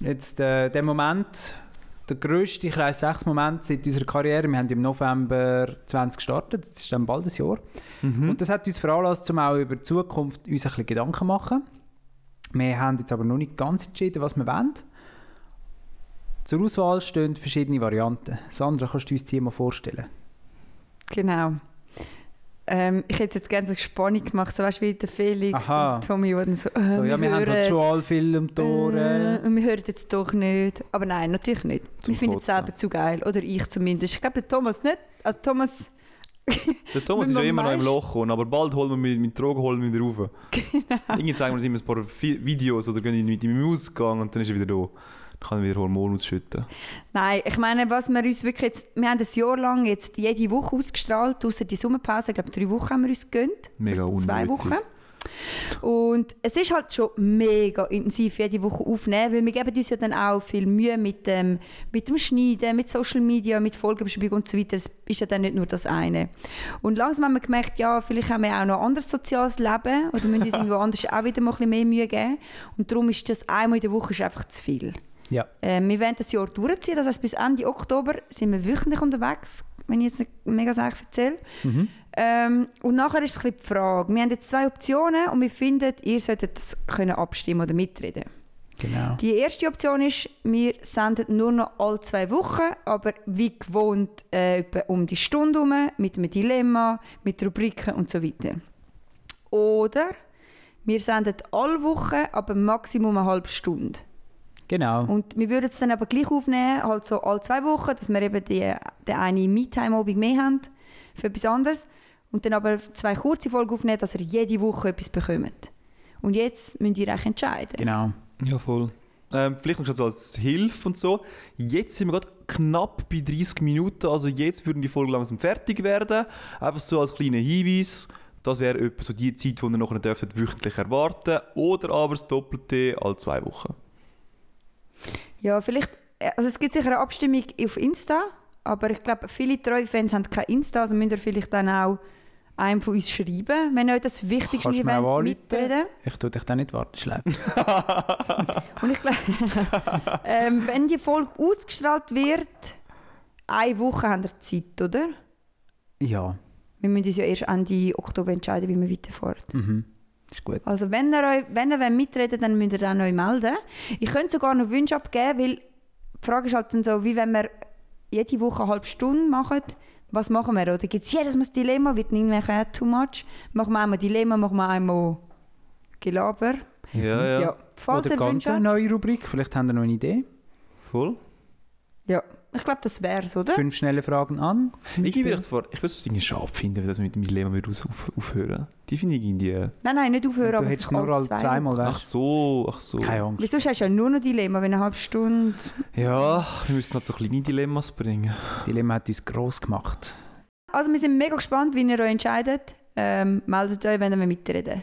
Speaker 4: jetzt äh, der Moment, der grösste Kreis 6 Moment seit unserer Karriere. Wir haben im November 20 gestartet, das ist dann bald ein Jahr.
Speaker 3: Mhm.
Speaker 4: Und das hat uns veranlasst, um auch über die Zukunft uns ein bisschen Gedanken zu machen. Wir haben jetzt aber noch nicht ganz entschieden, was wir wollen. Zur Auswahl stehen verschiedene Varianten. Sandra, kannst du uns die mal vorstellen?
Speaker 5: Genau. Ähm, ich hätte jetzt gerne so Spannung gemacht, so weißt wie der Felix
Speaker 4: Aha.
Speaker 5: und Tommy, dann so, äh,
Speaker 4: So, ja, wir haben halt schon alle Filme
Speaker 5: äh,
Speaker 4: Tore.
Speaker 5: und wir hören jetzt doch nicht. Aber nein, natürlich nicht.
Speaker 3: Zum
Speaker 5: wir finden es selber zu geil. Oder ich zumindest. Ich glaube, der Thomas nicht. Also Thomas,
Speaker 3: Der Thomas ist ja
Speaker 5: wir
Speaker 3: immer noch im Loch, gekommen, aber bald holen wir mit, mit Drogen holen wir wieder rauf.
Speaker 5: Genau.
Speaker 3: Irgendwie zeigen wir uns immer ein paar Vi- Videos oder gehen mit ihm im Ausgang und dann ist er wieder da. Er wieder Hormone ausschütten.
Speaker 5: nein, ich meine, was wir uns wirklich jetzt, wir haben ein Jahr lang jetzt jede Woche ausgestrahlt, außer die Sommerpause, ich glaube drei Wochen haben wir uns gegönnt.
Speaker 3: Mega unnötig.
Speaker 5: Zwei Wochen. Und es ist halt schon mega intensiv, jede Woche aufnehmen, weil wir geben uns ja dann auch viel Mühe mit dem, mit dem Schneiden, mit Social Media, mit Folgenbeschreibung und so weiter. Es ist ja dann nicht nur das eine. Und langsam haben wir gemerkt, ja, vielleicht haben wir auch noch ein anderes soziales Leben oder müssen uns irgendwo anders auch wieder mal ein bisschen mehr Mühe geben. Und darum ist das einmal in der Woche ist einfach zu viel.
Speaker 4: Ja.
Speaker 5: Äh, wir werden das Jahr durchziehen, das heißt bis Ende Oktober sind wir wöchentlich unterwegs, wenn ich jetzt nicht mega sicher erzähle. Ähm, und nachher ist es ein die Frage, wir haben jetzt zwei Optionen und wir finden, ihr solltet das können abstimmen oder mitreden.
Speaker 4: Genau.
Speaker 5: Die erste Option ist, wir senden nur noch alle zwei Wochen, aber wie gewohnt äh, um die Stunde herum, mit einem Dilemma, mit Rubriken und so weiter. Oder wir senden alle Wochen, aber Maximum eine halbe Stunde.
Speaker 4: Genau.
Speaker 5: Und wir würden es dann aber gleich aufnehmen, halt so alle zwei Wochen, dass wir eben die, den eine Me-Time-Abend mehr haben für etwas anderes. Und dann aber zwei kurze Folgen aufnehmen, dass ihr jede Woche etwas bekommt. Und jetzt müsst ihr euch entscheiden.
Speaker 4: Genau.
Speaker 3: Ja, voll. Ähm, vielleicht noch so als Hilfe und so. Jetzt sind wir gerade knapp bei 30 Minuten, also jetzt würden die Folgen langsam fertig werden. Einfach so als kleiner Hinweis. Das wäre etwa so die Zeit, die ihr noch dürftet wöchentlich erwarten Oder aber das Doppelte alle zwei Wochen.
Speaker 5: Ja, vielleicht, also es gibt sicher eine Abstimmung auf Insta, aber ich glaube, viele treue Fans haben kein Insta, also müsst ihr vielleicht dann auch einem von uns schreiben, wenn euch das Wichtigste
Speaker 4: Kannst anrufen?
Speaker 5: mitreden.
Speaker 4: Ich tue dich dann nicht warten schleifen.
Speaker 5: Und ich glaube, ähm, wenn die Folge ausgestrahlt wird, eine Woche haben wir Zeit, oder?
Speaker 4: Ja.
Speaker 5: Wir müssen uns ja erst Ende Oktober entscheiden, wie wir weiterfahren.
Speaker 4: Mhm. Ist gut.
Speaker 5: Also wenn ihr, euch, wenn ihr wollt mitreden dann müsst ihr auch neu melden. Ich könnte sogar noch Wünsche abgeben, weil die Frage ist halt dann so, wie wenn wir jede Woche eine halbe Stunde machen, was machen wir? Oder gibt es jedes Mal ein Dilemma? Wird nicht mehr too much? Machen wir einmal Dilemma, machen wir einmal Gelaber.
Speaker 3: Ja, ja.
Speaker 5: Ja. Falls
Speaker 4: Oder ganz eine
Speaker 5: habt.
Speaker 4: neue Rubrik. Vielleicht haben ihr noch eine Idee.
Speaker 3: Voll.
Speaker 5: Ja, ich glaube, das wäre es, oder?
Speaker 4: Fünf schnelle Fragen an.
Speaker 3: Ich gebe mir vor, ich würde es irgendwie schade finden, wenn das mit dem Dilemma würde auf, aufhören. Die finde ich irgendwie...
Speaker 5: Nein, nein, nicht aufhören,
Speaker 4: Du
Speaker 5: aber
Speaker 4: hättest nur
Speaker 5: alle zwei
Speaker 4: zweimal,
Speaker 5: Wochen.
Speaker 3: Ach
Speaker 4: weißt
Speaker 3: so, ach so.
Speaker 4: Keine Angst.
Speaker 5: Wieso hast du ja nur noch Dilemma, wenn eine halbe Stunde...
Speaker 3: Ja, wir müssen halt so kleine Dilemmas bringen.
Speaker 4: Das Dilemma hat uns gross gemacht.
Speaker 5: Also wir sind mega gespannt, wie ihr euch entscheidet. Ähm, meldet euch, wenn wir mitreden.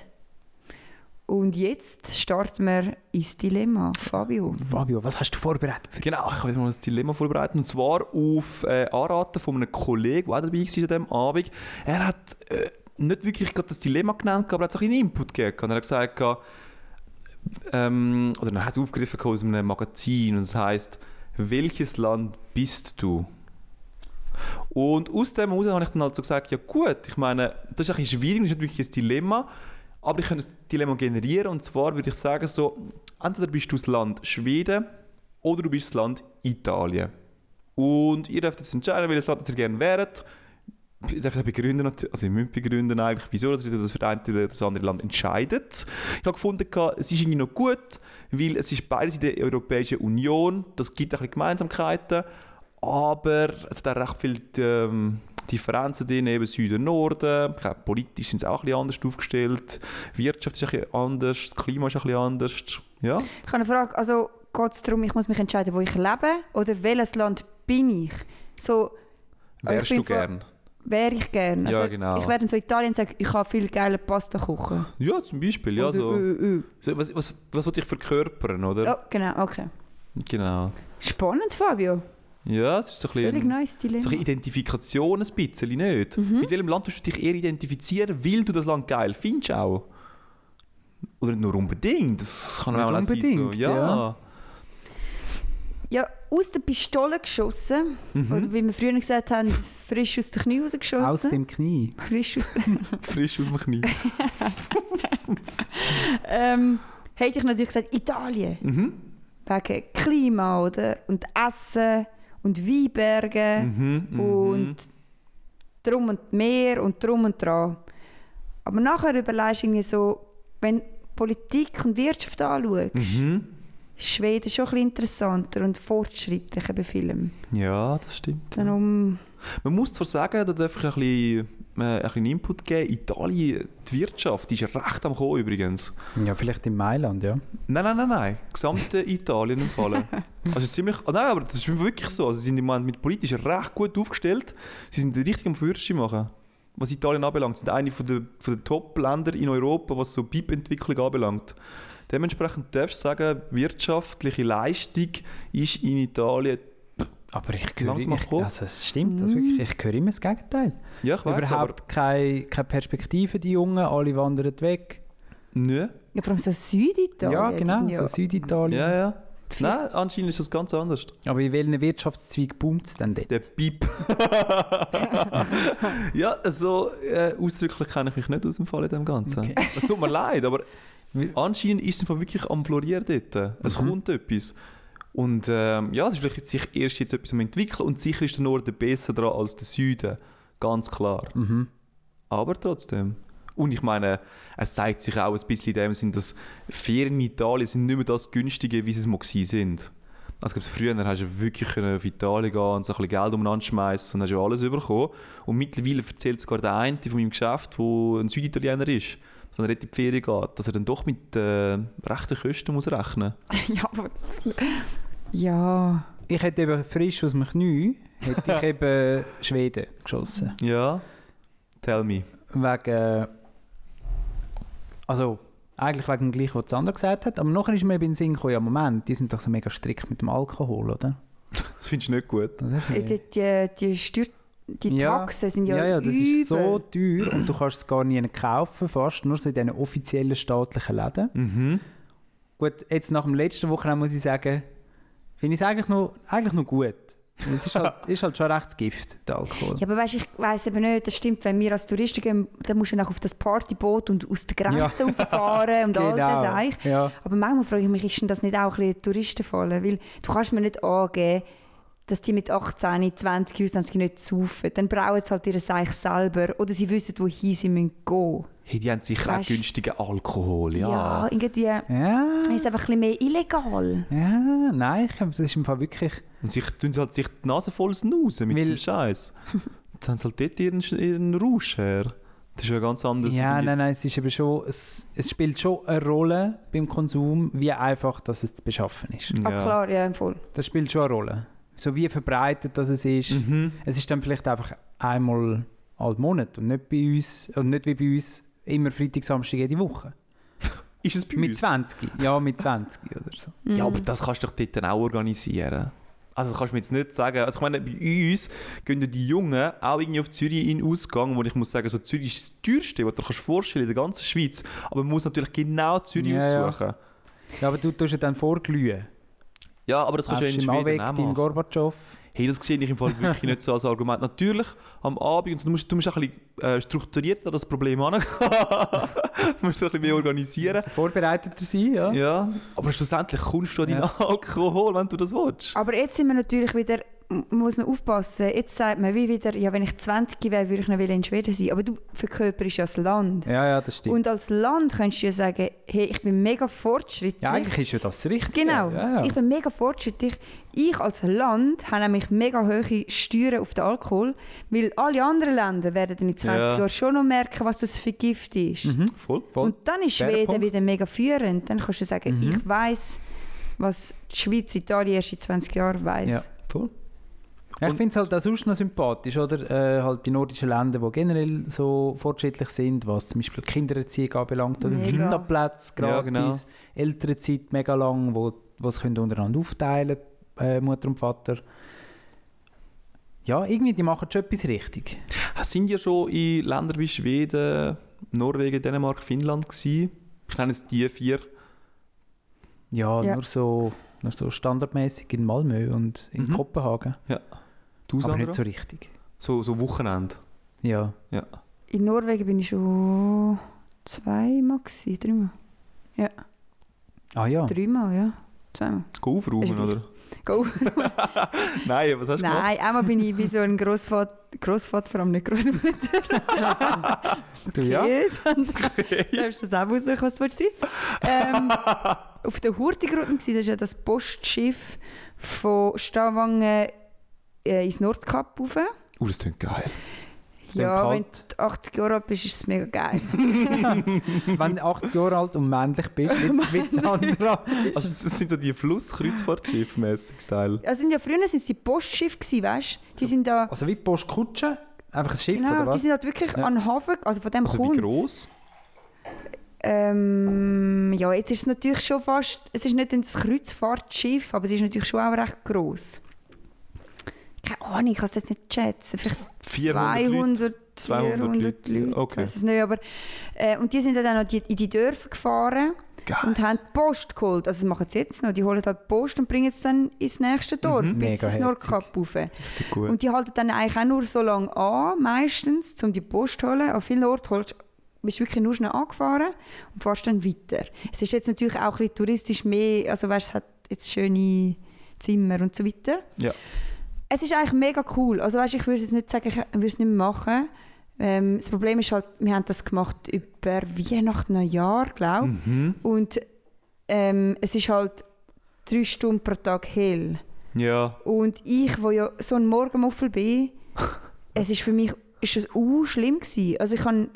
Speaker 5: Und jetzt starten wir ins Dilemma. Fabio.
Speaker 4: Fabio, was hast du vorbereitet? Für
Speaker 3: Genau, ich habe mal ein Dilemma vorbereitet. Und zwar auf äh, Anraten von einem Kollegen, der auch dabei war an diesem Abend. Er hat äh, nicht wirklich gerade das Dilemma genannt, aber er hat so ein bisschen Input gegeben. Und er hat gesagt, gehabt, ähm, oder er hat es aufgegriffen aus einem Magazin und es heißt welches Land bist du? Und aus dem heraus habe ich dann halt so gesagt, ja gut, ich meine, das ist ein bisschen schwierig, das ist nicht wirklich ein Dilemma, aber ich kann das Dilemma generieren und zwar würde ich sagen so, entweder bist du das Land Schweden oder du bist das Land Italien. Und ihr dürft jetzt entscheiden, welches Land ihr gerne. Ihr dürft auch begründen, also ihr müsst begründen eigentlich, wieso dass ihr das für eine oder das andere Land entscheidet. Ich habe gefunden, es ist irgendwie noch gut, weil es ist beides in der Europäischen Union, das gibt ein bisschen Gemeinsamkeiten, aber es hat recht viele ähm, Differenzen drin, eben Süden, Norden. Ich glaube, politisch sind sie auch ein bisschen anders aufgestellt, die Wirtschaft ist ein bisschen anders, das Klima ist ein bisschen anders. Ja,
Speaker 5: Ich habe eine Frage. Also geht es darum, ich muss mich entscheiden, wo ich lebe oder welches Land bin ich? So
Speaker 3: wärst
Speaker 5: bin
Speaker 3: du gern?
Speaker 5: wäre ich gerne.
Speaker 3: Ja,
Speaker 5: Also,
Speaker 3: genau.
Speaker 5: Ich werde in so Italien sagen, ich kann viel geile Pasta kochen.
Speaker 3: Ja, zum Beispiel. Ja,
Speaker 5: Oder,
Speaker 3: so.
Speaker 5: äh, äh.
Speaker 3: So, was, was, was wollte ich verkörpern, oder?
Speaker 5: Ja, genau, okay.
Speaker 3: Genau.
Speaker 5: Spannend, Fabio.
Speaker 3: Ja, es ist so ein
Speaker 5: Völlig
Speaker 3: bisschen,
Speaker 5: neues Dilemma.
Speaker 3: so ein bisschen Identifikation ein bisschen, nicht?
Speaker 5: Mhm.
Speaker 3: Mit welchem Land tust du dich eher identifizieren, weil du das Land geil findest auch? Oder nicht nur unbedingt, das kann
Speaker 4: Nicht
Speaker 3: auch sein.
Speaker 4: unbedingt,
Speaker 3: so. ja.
Speaker 4: ja.
Speaker 5: Ja, aus der Pistole geschossen.
Speaker 3: Mhm.
Speaker 5: Oder wie wir früher gesagt haben, frisch aus den Knie rausgeschossen.
Speaker 4: Aus dem Knie.
Speaker 5: frisch aus
Speaker 3: Frisch aus dem Knie.
Speaker 5: ähm, Hätte ich natürlich gesagt, Italien.
Speaker 3: mhm.
Speaker 5: Wegen Klima oder? und Essen und Weinberge
Speaker 3: Mhm. Mhm.
Speaker 5: und drum und mehr und drum und dran. Aber nachher überlegst du irgendwie so, wenn Politik und Wirtschaft anschaust,
Speaker 3: Mhm.
Speaker 5: ist Schweden schon ein bisschen interessanter und fortschrittlicher bei Filmen.
Speaker 3: Ja, das stimmt.
Speaker 5: Darum,
Speaker 3: Man muss zwar sagen, da darf ich ein bisschen, ein bisschen Input geben, Italien, die Wirtschaft, die ist recht am Kommen übrigens.
Speaker 4: Ja, vielleicht in Mailand, ja.
Speaker 3: Nein, nein, nein, nein. Gesamte Italien im Fall. Also ziemlich. Ah, nein, aber das ist wirklich so. Also sie sind im Moment mit politisch recht gut aufgestellt. Sie sind richtig am Fürsten machen. Was Italien anbelangt, sind eine von der, von der Top-Länder in Europa, was so BIP-Entwicklung anbelangt. Dementsprechend darfst du sagen, wirtschaftliche Leistung ist in Italien.
Speaker 4: Aber ich höre, ich, also es stimmt, das wirklich, ich höre immer das Gegenteil.
Speaker 3: Ja, ich weiß,
Speaker 4: Überhaupt keine, keine Perspektive, die Jungen, alle wandern weg.
Speaker 3: Nö.
Speaker 5: ja, vor allem so Süditalien.
Speaker 4: ja, genau, so Süditalien.
Speaker 3: Ja, ja. Nein, anscheinend ist das ganz anders.
Speaker 4: Aber in welchen Wirtschaftszweig boomt es denn dort?
Speaker 3: Der Piep. ja, so äh, ausdrücklich kenne ich mich nicht aus dem Fall in dem Ganzen.
Speaker 4: Okay.
Speaker 3: Es tut mir leid, aber anscheinend ist es im Fall wirklich am Florieren dort. Es
Speaker 4: Mhm.
Speaker 3: kommt etwas. Und ähm, ja, es ist vielleicht jetzt sich erst jetzt etwas am entwickeln und sicher ist der Norden besser dran als der Süden. Ganz klar.
Speaker 4: Mhm.
Speaker 3: Aber trotzdem. Und ich meine, es zeigt sich auch ein bisschen in dem Sinn, dass Ferien in Italien sind nicht mehr das günstige, wie sie es mal sind. Also glaube, früher hast du wirklich auf Italien gehen und so ein bisschen Geld umeinander schmeißen und hast ja alles bekommen. Und mittlerweile erzählt sogar der eine von meinem Geschäft, der ein Süditaliener ist, wenn er in die Ferien geht, dass er dann doch mit äh, rechten Kosten muss rechnen
Speaker 5: ja, aber das, ja.
Speaker 4: Ich hätte eben frisch aus dem Knie, hätte ich eben Schweden geschossen.
Speaker 3: muss. Ja, tell me.
Speaker 4: Wegen, also eigentlich wegen dem gleichen, was das andere gesagt hat, aber nachher ist mir eben in den Sinn gekommen, ja Moment, die sind doch so mega strikt mit dem Alkohol, oder?
Speaker 3: Das findest du nicht gut.
Speaker 5: Äh, Die, die, die, Steuer, die
Speaker 4: Ja.
Speaker 5: Taxen sind ja,
Speaker 4: ja, ja, das
Speaker 5: übel.
Speaker 4: ist so teuer und du kannst es gar nie kaufen, fast nur so in diesen offiziellen staatlichen Läden.
Speaker 3: Mhm.
Speaker 4: Gut, jetzt nach dem letzten Wochenende muss ich sagen, finde ich es eigentlich noch, eigentlich noch gut. Es ist halt, ist halt schon recht das Gift, der Alkohol.
Speaker 5: Ja, aber weißt, ich weiss eben nicht, das stimmt, wenn wir als Touristen gehen, dann musst du noch auf das Partyboot und aus der Grenze rausfahren und all das eigentlich.
Speaker 4: Genau. Ja.
Speaker 5: Aber manchmal frage ich mich, ist denn das nicht auch ein bisschen Touristenfalle? Weil du kannst mir nicht angeben, dass die mit 18, 20, 25 nicht saufen. Dann brauchen sie halt ihr Seich selber. Oder sie wissen, wohin sie gehen müssen.
Speaker 3: Hey, die haben sicher auch
Speaker 5: Weißt-
Speaker 3: günstigen Alkohol,
Speaker 5: Ja,
Speaker 3: ja.
Speaker 5: irgendwie
Speaker 4: Ja,
Speaker 5: ist es einfach ein bisschen mehr illegal.
Speaker 4: ja, nein, ich glaube, das ist im Fall wirklich...
Speaker 3: Und sich tun sie halt sich die Nase voll snoozen mit
Speaker 4: Weil-
Speaker 3: dem Scheiß. Dann haben sie halt dort ihren, ihren Rausch her. Das ist ja ganz anders.
Speaker 4: Ja, nein, nein, es ist eben schon, es, es spielt schon eine Rolle beim Konsum, wie einfach dass es zu beschaffen ist.
Speaker 5: Ah,
Speaker 3: Ja.
Speaker 5: klar, ja, voll.
Speaker 4: Das spielt schon eine Rolle. So wie verbreitet das es ist.
Speaker 3: Mhm.
Speaker 4: Es ist dann vielleicht einfach einmal alle Monat und nicht, bei uns, und nicht wie bei uns immer Freitag, Samstag jede Woche.
Speaker 3: Ist es bei
Speaker 4: Mit
Speaker 3: uns?
Speaker 4: 20, ja mit 20 oder so.
Speaker 3: Ja,
Speaker 5: Mhm.
Speaker 3: aber das kannst du doch dort dann auch organisieren. Also das kannst du mir jetzt nicht sagen. Also ich meine, bei uns gehen ja die Jungen auch irgendwie auf Zürich in den Ausgang, wo ich muss sagen, so Zürich ist das teuerste, was du dir kannst vorstellen in der ganzen Schweiz. Aber man muss natürlich genau Zürich
Speaker 4: Ja, ja.
Speaker 3: aussuchen.
Speaker 4: Ja, aber du tust ja dann vorglühen.
Speaker 3: Ja, aber das kannst du ja in Schweden
Speaker 4: Weg
Speaker 3: auch machen.
Speaker 4: Gorbatschow.
Speaker 3: Hey, das sehe ich im Fall wirklich nicht so als Argument. Natürlich, am Abend, und du musst, du musst auch ein bisschen äh, strukturiert an das Problem herangehen. du musst ein bisschen mehr organisieren.
Speaker 4: Vorbereiteter sein, ja.
Speaker 3: Ja, aber schlussendlich kommst du an deinen
Speaker 4: Ja.
Speaker 3: Alkohol, wenn du das willst.
Speaker 5: Aber jetzt sind wir natürlich wieder, muss noch aufpassen, jetzt sagt man wie wieder, ja wenn ich 20 wäre, würde ich noch in Schweden sein. Aber du verkörperst ja das Land.
Speaker 4: Ja, ja, das stimmt.
Speaker 5: Und als Land könntest du ja sagen, hey, ich bin mega fortschrittlich.
Speaker 4: ja, eigentlich ist ja das Richtige.
Speaker 5: Genau,
Speaker 4: Ja, ja.
Speaker 5: ich bin mega fortschrittlich. Ich als Land habe nämlich mega hohe Steuern auf den Alkohol, weil alle anderen Länder werden in 20
Speaker 3: Ja.
Speaker 5: Jahren schon noch merken, was das für Gift ist.
Speaker 4: Mhm.
Speaker 3: Voll.
Speaker 4: Voll.
Speaker 5: Und dann ist Schweden
Speaker 4: Punkt.
Speaker 5: wieder mega führend. Dann kannst du sagen,
Speaker 4: Mhm.
Speaker 5: ich weiß, was die Schweiz, Italien erst in 20 Jahren weiß.
Speaker 4: Ja.
Speaker 3: Voll.
Speaker 4: Ja, ich finde es halt auch sonst noch sympathisch, oder? Äh, halt die nordischen Länder, die generell so fortschrittlich sind, was zum Beispiel Kindererziehung anbelangt, oder
Speaker 5: Mega.
Speaker 4: Kinderplätze gratis,
Speaker 3: Ja, genau.
Speaker 4: Elternzeit mega lang, wo, wo sie können untereinander aufteilen äh, Mutter und Vater. Ja, irgendwie, die machen schon etwas richtig.
Speaker 3: Sind ja schon in Ländern wie Schweden, Norwegen, Dänemark, Finnland gewesen? Ich nenne jetzt die vier.
Speaker 4: Ja,
Speaker 5: Ja.
Speaker 4: Nur, so, nur so standardmäßig in Malmö und in
Speaker 3: Mhm.
Speaker 4: Kopenhagen.
Speaker 3: Du,
Speaker 4: Aber
Speaker 3: Sandra?
Speaker 4: nicht so richtig.
Speaker 3: so, so Wochenende.
Speaker 4: Ja.
Speaker 3: Ja.
Speaker 5: In Norwegen bin ich schon zweimal gewesen, dreimal.
Speaker 4: Ah ja.
Speaker 5: Dreimal, ja. Zweimal.
Speaker 3: Go aufräumen,
Speaker 5: Ist
Speaker 3: oder?
Speaker 5: Go.
Speaker 3: Nein, was hast du gemacht?
Speaker 5: Nein, einmal bin ich wie so ein Grossvater, Grossvater, vor allem nicht Grossmutter.
Speaker 4: Du ja?
Speaker 5: Yes, und da hast du das auch rausgekommen, was du willst sein. Ähm, auf der Hurtigruten, war, das ist ja das Postschiff von Stavanger äh, ins Nordkap rauf.
Speaker 3: Oh, das klingt geil.
Speaker 5: Ja, wenn du 80 Jahre alt bist, ist es mega geil.
Speaker 4: Wenn du 80 Jahre alt und männlich bist, wie, wie Sandra.
Speaker 3: Also, das sind so die Flusskreuzfahrtschiff-mäßig Style.
Speaker 5: Also sind ja, früher sind es die Postschiffe, gewesen, weißt du? Die sind da,
Speaker 4: Also wie Postkutsche? Einfach ein Schiff oder
Speaker 5: genau, die
Speaker 4: was?
Speaker 5: sind halt wirklich
Speaker 4: Ja.
Speaker 5: an den Hafen, also von dem
Speaker 3: Also, wie
Speaker 5: kommt's.
Speaker 3: gross?
Speaker 5: Ähm, ja, jetzt ist es natürlich schon fast, es ist nicht ein Kreuzfahrtschiff, aber es ist natürlich schon auch recht gross. Keine Ahnung, ich kann es jetzt nicht schätzen. Vielleicht
Speaker 3: 400
Speaker 5: 200,
Speaker 3: 200
Speaker 5: 400
Speaker 3: Leute,
Speaker 5: Leute.
Speaker 3: okay.
Speaker 5: Weiß es nicht, aber, äh, und die sind dann auch noch in die Dörfer gefahren
Speaker 3: Geil.
Speaker 5: und haben die Post geholt. Also das machen sie jetzt noch. Die holen halt die Post und bringen es dann ins nächste Dorf,
Speaker 3: Mhm.
Speaker 5: bis ins Nordkap rauf. Und die halten dann eigentlich auch nur so lange an, meistens, um die Post zu holen. An vielen Orten holst, bist du wirklich nur schnell angefahren und fährst dann weiter. Es ist jetzt natürlich auch ein bisschen touristisch mehr, also weißt, es hat jetzt schöne Zimmer und so weiter.
Speaker 3: Ja.
Speaker 5: Es ist eigentlich mega cool. Also weißt, ich würde jetzt nicht sagen, ich würde es nicht mehr machen. Ähm, das Problem ist halt, wir haben das gemacht über Weihnachten, Neujahr, glaube ich.
Speaker 3: Mhm.
Speaker 5: Und ähm, es ist halt drei Stunden pro Tag hell.
Speaker 3: Ja.
Speaker 5: Und ich, wo ja so ein Morgenmuffel bin, es ist für mich ist das uh, schlimm gewesen. Also ich kann,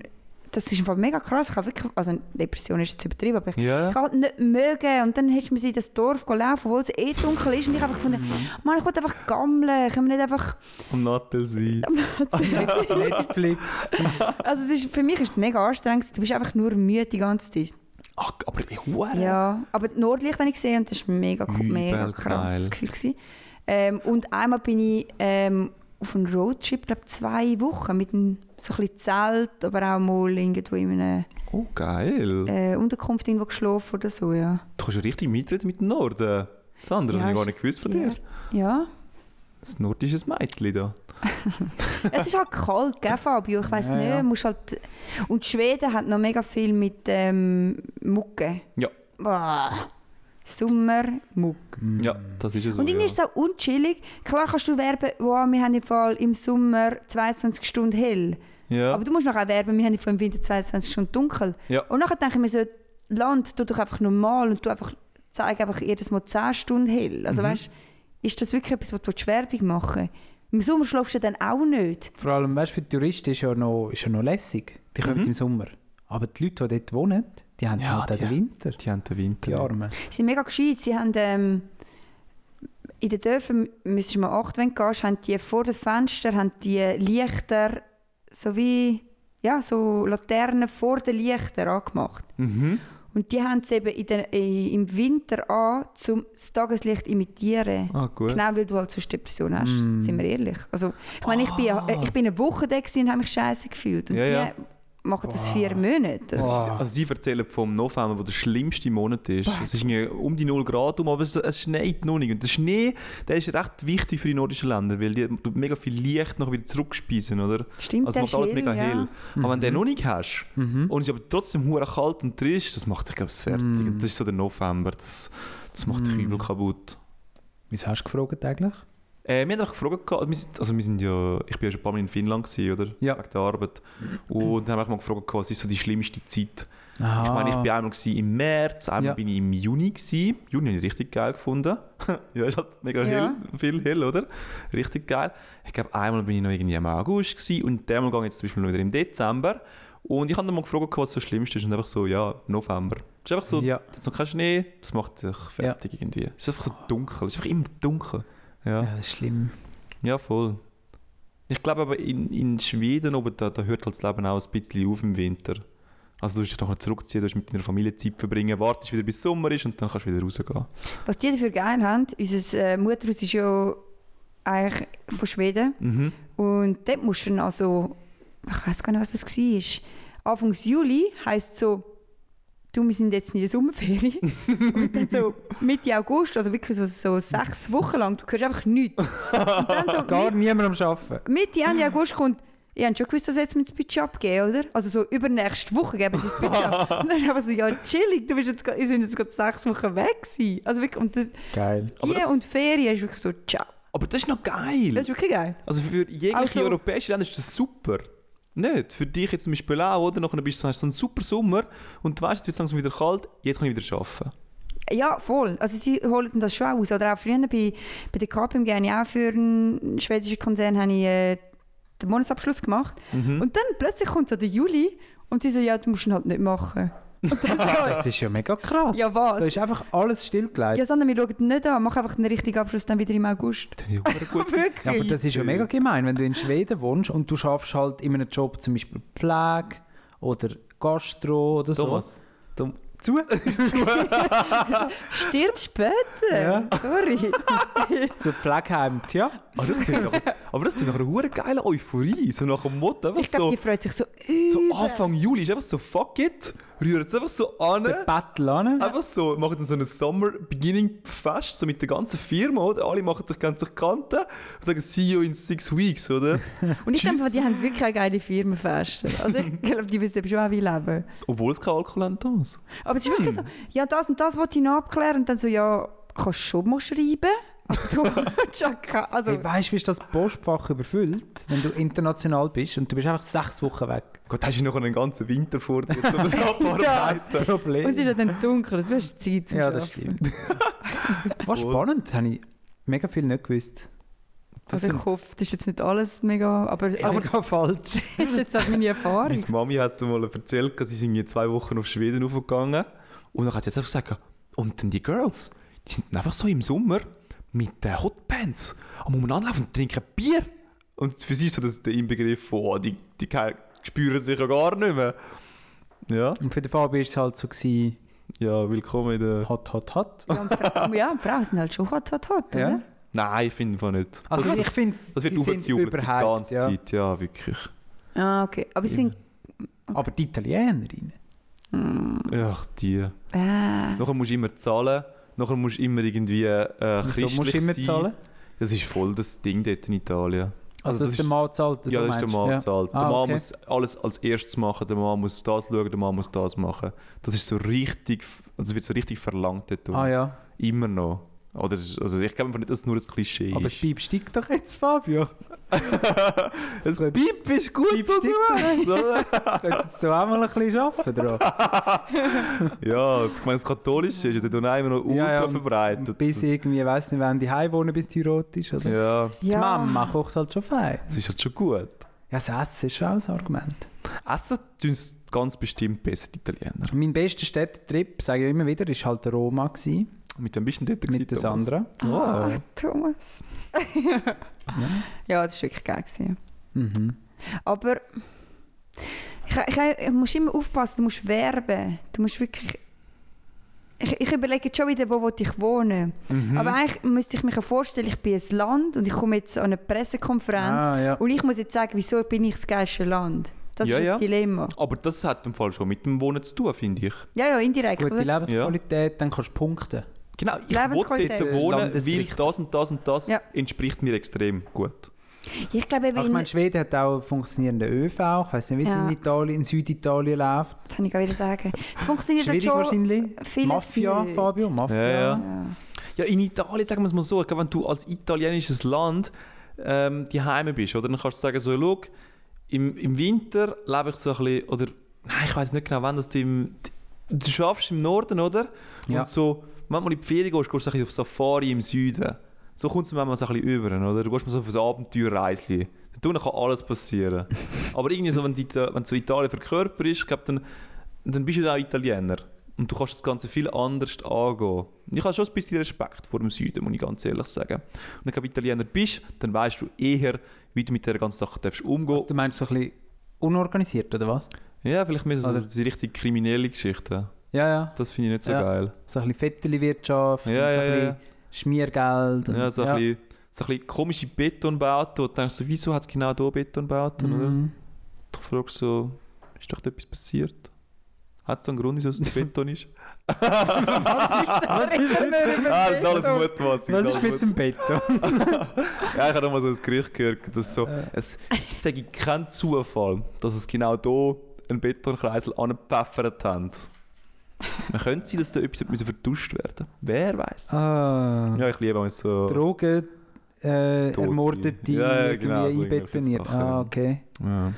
Speaker 5: das ist einfach mega krass. Ich habe wirklich, also Depression ist jetzt übertrieben, aber ich,
Speaker 3: Ja.
Speaker 5: ich kann halt nicht mögen. Und dann hättest du mir in das Dorf laufen, obwohl es eh dunkel ist. Und ich habe einfach gefunden, Mann, ich will einfach gammeln. Können wir nicht einfach...
Speaker 3: Am Nattel sein.
Speaker 4: Netflix.
Speaker 5: Also es ist, für mich ist es mega anstrengend. Du bist einfach nur müde die ganze Zeit.
Speaker 3: Ach, aber ich hure.
Speaker 5: Ja, aber die Nordlicht habe ich gesehen und das war mega, cool, mega krasses. Gefühl. Gewesen. Ähm, und einmal bin ich ähm, auf einem Roadtrip, glaube zwei Wochen, mit einem so ein bisschen Zelt, aber auch mal irgendwo in einer
Speaker 3: Oh, geil.
Speaker 5: äh, Unterkunft irgendwo geschlafen oder so, ja.
Speaker 3: Du kannst ja richtig mitreden mit dem Norden. Sandra,
Speaker 5: ja,
Speaker 3: das habe ich gar nicht
Speaker 5: das
Speaker 3: gewusst von dir.
Speaker 5: Ja.
Speaker 3: Das nordische Mädchen da.
Speaker 5: es ist halt kalt, gell, Fabio? Ich weiß
Speaker 4: Ja,
Speaker 5: nicht.
Speaker 4: ja.
Speaker 5: Musst halt und Schweden hat noch mega viel mit ähm, Mucke.
Speaker 3: Ja.
Speaker 5: Boah. Sommer, Mucke.
Speaker 3: Ja, das ist ja so.
Speaker 5: Und irgendwie
Speaker 3: ja.
Speaker 5: ist es auch unchillig. Klar kannst du werben, wow, wir haben im Fall im Sommer 22 Stunden hell.
Speaker 3: Ja.
Speaker 5: Aber du musst nachher werben, wir haben im Fall im Winter 22 Stunden dunkel.
Speaker 3: Ja.
Speaker 5: Und nachher denke ich mir so, Land, tu doch einfach normal und du einfach, zeig einfach jedes Mal 10 Stunden hell. Also
Speaker 3: Mhm.
Speaker 5: weißt, ist das wirklich etwas, was du Werbung machen Im Sommer schlafst du dann auch nicht.
Speaker 4: Vor allem, weißt, für die Touristen ist ja noch, ist ja noch lässig. Die kommen
Speaker 3: Mhm.
Speaker 4: im Sommer. Aber die Leute, die dort wohnen, die haben
Speaker 3: Ja,
Speaker 4: halt den Winter.
Speaker 3: die haben den Winter.
Speaker 4: Die Armen.
Speaker 5: Sie sind mega gescheit. Sie haben ähm, in den Dörfern, müsstest du mal achten, wenn du gehst, haben die vor den Fenstern haben die Lichter so wie ja, so Laternen vor den Lichtern angemacht.
Speaker 3: Mhm.
Speaker 5: Und die haben es eben in der, äh, im Winter an, um das Tageslicht imitieren.
Speaker 3: Ah.
Speaker 5: Genau, weil du halt sonst Depression hast,
Speaker 4: Mm.
Speaker 5: sind wir ehrlich. Also, ich meine, ich bin, äh, ich bin eine Woche da und habe mich scheiße gefühlt. Und
Speaker 3: Ja,
Speaker 5: die
Speaker 3: ja.
Speaker 5: Machen das vier Monate. Das,
Speaker 3: ist- Also sie erzählen vom November, wo der schlimmste Monat ist. Es ist um die 0 Grad um, aber es, es schneit noch nicht. Und der Schnee, der ist recht wichtig für die nordischen Länder, weil die mega viel Licht noch wieder zurückspeisen, oder?
Speaker 5: stimmt,
Speaker 3: Also macht alles
Speaker 5: ist
Speaker 3: mega
Speaker 5: hell,
Speaker 3: hell.
Speaker 5: ja.
Speaker 3: Aber wenn du den noch nicht hast
Speaker 4: Mhm.
Speaker 3: und es ist aber trotzdem hure kalt und trist, das macht dich glaube ich fertig.
Speaker 4: Mm.
Speaker 3: Das ist so der November, das, das macht dich
Speaker 4: Mm.
Speaker 3: übel kaputt.
Speaker 4: Wieso hast du gefragt eigentlich?
Speaker 3: Äh, wir haben auch gefragt, gehabt- wir sind, also wir sind ja, ich bin ja schon ein paar Mal in Finnland gewesen, oder?
Speaker 4: Ja.
Speaker 3: Wegen der Arbeit. Und dann haben wir auch mal gefragt, gehabt, was ist so die schlimmste Zeit?
Speaker 4: Aha.
Speaker 3: Ich meine, ich bin einmal im März, einmal
Speaker 4: Ja.
Speaker 3: bin ich im Juni gewesen. Juni habe ich richtig geil gefunden. ja, ist halt mega
Speaker 5: Ja.
Speaker 3: hell, viel hell, oder? Richtig geil. Ich glaube, einmal bin ich noch irgendwie im August gewesen und einmal gehe ich jetzt zum Beispiel noch wieder im Dezember. Und ich habe dann mal gefragt, was so das Schlimmste ist und einfach so, ja, November. Es ist einfach so,
Speaker 4: Ja.
Speaker 3: es ist noch kein Schnee, das macht dich fertig irgendwie. Es ist einfach so dunkel, es ist einfach immer dunkel. Ja,
Speaker 4: Ja, das ist schlimm.
Speaker 3: ja voll. Ich glaube aber in, in Schweden oben, da, da hört halt das Leben auch ein bisschen auf im Winter. Also du musst dich nachher zurückziehen, du musst mit deiner Familie Zeit verbringen, wartest wieder bis Sommer ist und dann kannst du wieder rausgehen.
Speaker 5: Was die dafür geil haben, unser äh, Mutterhaus ist ja eigentlich von Schweden.
Speaker 3: Mhm.
Speaker 5: Und dort musst du dann also, ich weiß gar nicht, was das war. Anfangs Juli heisst so, du, wir sind jetzt in der Sommerferien. und dann so Mitte August, also wirklich so, so sechs Wochen lang, du hörst einfach nichts. Und dann so
Speaker 4: Gar niemand am Arbeiten.
Speaker 5: Mitte, Ende August kommt, ihr habt schon gewusst, dass jetzt mit das Budget abgeben, oder? Also so übernächste Woche geben wir das Budget ab. Und dann einfach so, ja chillig, du bist jetzt, ihr sind jetzt gerade sechs Wochen weg gewesen. Also wirklich, und die
Speaker 4: Geil.
Speaker 3: Aber das-
Speaker 5: und Ferien ist wirklich so, ciao.
Speaker 3: Aber das ist noch geil.
Speaker 5: Das ist wirklich geil.
Speaker 3: also für jegliche
Speaker 5: Also-
Speaker 3: europäische Länder ist das super. Nicht? Für dich jetzt zum Beispiel auch, oder? Nachher bist du, hast du so einen super Sommer und du weißt, jetzt wird es langsam wieder kalt, jetzt kann ich wieder arbeiten.
Speaker 5: Ja, voll. Also sie holen das schon aus. Oder auch früher bei, bei der KPMG habe ich auch für einen schwedischen Konzern habe ich, äh, den Monatsabschluss gemacht.
Speaker 3: Mhm.
Speaker 5: Und dann plötzlich kommt so der Juli und sie so, ja, du musst ihn halt nicht machen.
Speaker 4: Das ist ja mega krass.
Speaker 5: Ja, was?
Speaker 4: Da ist einfach alles stillgelegt.
Speaker 5: ja, sondern wir schauen nicht an, mach einfach den richtigen Abschluss dann wieder im August.
Speaker 3: Das ist ja verdammt gut.
Speaker 5: Wirklich?
Speaker 4: Ja, aber das ist ja mega gemein, wenn du in Schweden wohnst und du schaffst halt in einem Job zum Beispiel Pflege oder Gastro oder so.
Speaker 3: Thomas, Tom,
Speaker 4: Zu?
Speaker 5: Stirb später.
Speaker 4: Ja.
Speaker 5: Sorry.
Speaker 4: so Pflegeheim, tja.
Speaker 3: aber das klingt nach, aber das klingt nach einer hure geile Euphorie, so nach dem Motto,
Speaker 5: Ich glaube,
Speaker 3: so,
Speaker 5: die freut sich so
Speaker 3: so. Anfang Juli ist einfach so fuck it, rühren es einfach so an.
Speaker 4: Der Battle an.
Speaker 3: Einfach so, machen dann so ein Summer Beginning Fest, so mit der ganzen Firma, oder? Alle machen sich ganz Kanten und sagen, see you in six weeks, oder?
Speaker 5: Und ich glaube, die haben wirklich eine geile Firmenfeste. Also ich glaube, die wissen schon auch, wie leben.
Speaker 3: Obwohl es kein Alkohol haben, das.
Speaker 5: Aber es ist wirklich so, ja, das und das wollte ich noch abklären. Und dann so, ja, kannst du schon mal schreiben? Du ja keine- also,
Speaker 4: Hey, weißt du, wie ist das Postfach überfüllt, wenn du international bist und du bist einfach sechs Wochen weg?
Speaker 3: Gott, hast du noch einen ganzen Winter vor dir, um das
Speaker 5: Ja.
Speaker 3: abzuarbeiten.
Speaker 4: Problem.
Speaker 5: und es ist ja dann dunkel, also du hast Zeit zum
Speaker 4: ja, das stimmt. Was spannend, habe ich mega viel nicht gewusst.
Speaker 3: Das
Speaker 5: Also ich hoffe, das ist jetzt nicht alles mega, aber also,
Speaker 4: Aber gar falsch.
Speaker 5: das ist jetzt auch meine Erfahrung.
Speaker 3: Meine Mami hat mal erzählt, dass sie sind jetzt zwei Wochen auf Schweden aufgegangen und dann hat sie jetzt einfach gesagt, und dann die Girls, die sind einfach so im Sommer mit den Hotpants am Umeinander und trinken Bier. Und für sie ist so das der Inbegriff von, oh, die, die spüren sich ja gar nicht mehr. Ja,
Speaker 4: Und für den Fabi war es halt so, gewesen,
Speaker 3: ja, willkommen in der...
Speaker 4: hot, hot, hot.
Speaker 5: Ja, und Fra- ja, und Frauen sind halt schon hot, hot, hot,
Speaker 4: Ja.
Speaker 5: oder?
Speaker 3: Nein, ich finde einfach nicht.
Speaker 4: Also
Speaker 3: das,
Speaker 4: ich finde,
Speaker 3: das wird
Speaker 4: sie sind
Speaker 3: aufgejubelt die ganze
Speaker 4: ja.
Speaker 3: Zeit, ja, wirklich.
Speaker 5: Ah, okay. Aber sie sind...
Speaker 4: Aber die Italienerinnen,
Speaker 3: Ach, die.
Speaker 5: Äh,
Speaker 3: Nachher musst du immer zahlen, nachher musst du immer irgendwie äh,
Speaker 4: wieso musst du immer
Speaker 3: sein.
Speaker 4: zahlen?
Speaker 3: Das ist voll das Ding dort in Italien.
Speaker 4: Also,
Speaker 3: das
Speaker 4: dass der
Speaker 3: ist-
Speaker 4: Mann zahlt, das
Speaker 3: ja, das ist der? Mann zahlt. Der
Speaker 4: Ah,
Speaker 3: Mann
Speaker 4: okay.
Speaker 3: muss alles als erstes machen, der Mann muss das schauen, der Mann muss das machen. Das ist so richtig, also wird so richtig verlangt dort.
Speaker 4: Ah ja,
Speaker 3: Immer noch. Oder, ist- also ich glaube einfach nicht, dass es nur ein Klischee
Speaker 4: aber das
Speaker 3: ist.
Speaker 4: Piep steigt doch jetzt, Fabio.
Speaker 3: Das Piep ist gut,
Speaker 4: Piep steigt
Speaker 3: oder?
Speaker 4: Könntest du auch mal ein bisschen arbeiten dran?
Speaker 3: Ja, ich meine, das Katholische ist ja auch immer noch ultra
Speaker 4: Ja, ja,
Speaker 3: verbreitet.
Speaker 4: Bis irgendwie, weiss nicht, wenn die heim wohnen, bis die rot ist. Oder?
Speaker 3: ja,
Speaker 4: Die
Speaker 5: ja.
Speaker 4: Mama kocht halt schon fein.
Speaker 3: das ist halt schon gut.
Speaker 4: Ja, das Essen ist schon auch ein Argument.
Speaker 3: Essen tun ganz bestimmt besser, die Italiener.
Speaker 4: Mein bester Städtetrip, sage ich immer wieder, war halt Roma. Gewesen,
Speaker 3: Mit wem bist du denn dort
Speaker 4: mit der? Sandra.
Speaker 5: ah, Thomas. ja, das war wirklich geil. Gewesen.
Speaker 4: Mhm.
Speaker 5: Aber ich, ich, ich muss immer aufpassen, du musst werben. Du musst wirklich... Ich, ich überlege jetzt schon wieder, wo ich wohnen
Speaker 4: Mhm.
Speaker 5: Aber eigentlich müsste ich mir vorstellen, ich bin ein Land und ich komme jetzt an eine Pressekonferenz
Speaker 4: Ah, ja.
Speaker 5: und ich muss jetzt sagen, wieso bin ich das geilste Land? Das
Speaker 3: Ja,
Speaker 5: ist
Speaker 3: ja.
Speaker 5: das Dilemma.
Speaker 3: Aber das hat im Fall schon mit dem Wohnen zu tun, finde ich.
Speaker 5: Ja, ja, indirekt,
Speaker 4: Gute
Speaker 5: oder?
Speaker 4: Lebensqualität, dann kannst du punkten.
Speaker 3: Genau, ich will dort wohnen, weil
Speaker 4: Landesrichtung.
Speaker 3: das und das und das
Speaker 5: Ja.
Speaker 3: entspricht mir extrem gut.
Speaker 5: Ich glaube,
Speaker 4: ich meine, Schweden hat auch funktionierenden ÖV. Ich weiß nicht, wie es
Speaker 5: Ja.
Speaker 4: in Italien, in Süditalien läuft.
Speaker 5: das kann ich auch wieder sagen. Es funktioniert
Speaker 4: Schwierig
Speaker 5: schon
Speaker 4: wahrscheinlich.
Speaker 5: vieles
Speaker 4: Mafia,
Speaker 5: nicht.
Speaker 4: Fabio, Mafia.
Speaker 3: Ja, ja.
Speaker 5: Ja.
Speaker 3: Ja, in Italien, sagen wir es mal so, ich glaube, wenn du als italienisches Land ähm, die Heime bist, oder, dann kannst du sagen, so, schau, im, im Winter lebe ich so ein bisschen, oder, nein, ich weiß nicht genau, wann das du im, du schaffst im Norden, oder?
Speaker 4: Ja.
Speaker 3: Und so, manchmal in die Ferien gehst, gehst du so ein bisschen auf Safari im Süden. So kommt es mir manchmal so ein bisschen über, oder? Du gehst mal so auf ein Abenteuerreisli. Da kann alles passieren. Aber irgendwie so, wenn du, wenn du so Italien verkörperst, ich glaube, dann, dann bist du auch Italiener. Und du kannst das Ganze viel anders angehen. Ich habe schon ein bisschen Respekt vor dem Süden, muss ich ganz ehrlich sagen. Und wenn du Italiener bist, dann weißt du eher, wie du mit dieser ganzen Sache darfst umgehen
Speaker 4: Also, du meinst so ein bisschen unorganisiert, oder was?
Speaker 3: Ja, vielleicht mehr so die richtig kriminelle Geschichten.
Speaker 4: Ja, ja.
Speaker 3: Das finde ich nicht so
Speaker 4: Ja.
Speaker 3: geil.
Speaker 4: So ein bisschen Vettelwirtschaft,
Speaker 3: Ja,
Speaker 4: und so
Speaker 3: ja,
Speaker 4: ein
Speaker 3: ja.
Speaker 4: bisschen Schmiergeld. und-
Speaker 3: Ja, so ein, Bisschen, so ein bisschen komische Betonbauten. Und du denkst so, wieso hat es genau hier Betonbauten? Oder?
Speaker 4: Mhm.
Speaker 3: Du fragst so, ist doch da etwas passiert? Hat es da einen Grund, wieso es ein Beton ist?
Speaker 4: Was ist mit,
Speaker 3: ah, das ist alles Mutmaßung.
Speaker 4: was ist mit dem Beton?
Speaker 3: Ja, ich habe mal so ein Gerücht gehört, dass so, es, ich sage kein Zufall, dass es genau hier einen Betonkreisel angepfeffert haben. Man könnte sein, dass da etwas müssen vertuscht werden Wer weiß?
Speaker 4: Ah,
Speaker 3: Ja, ich liebe auch so.
Speaker 4: Drogen, äh,
Speaker 3: Tote.
Speaker 4: ermordete,
Speaker 3: Ja, ja, genau, so
Speaker 4: irgendwie
Speaker 3: irgendwelche
Speaker 4: einbetoniert. Ah, okay.
Speaker 3: Ja.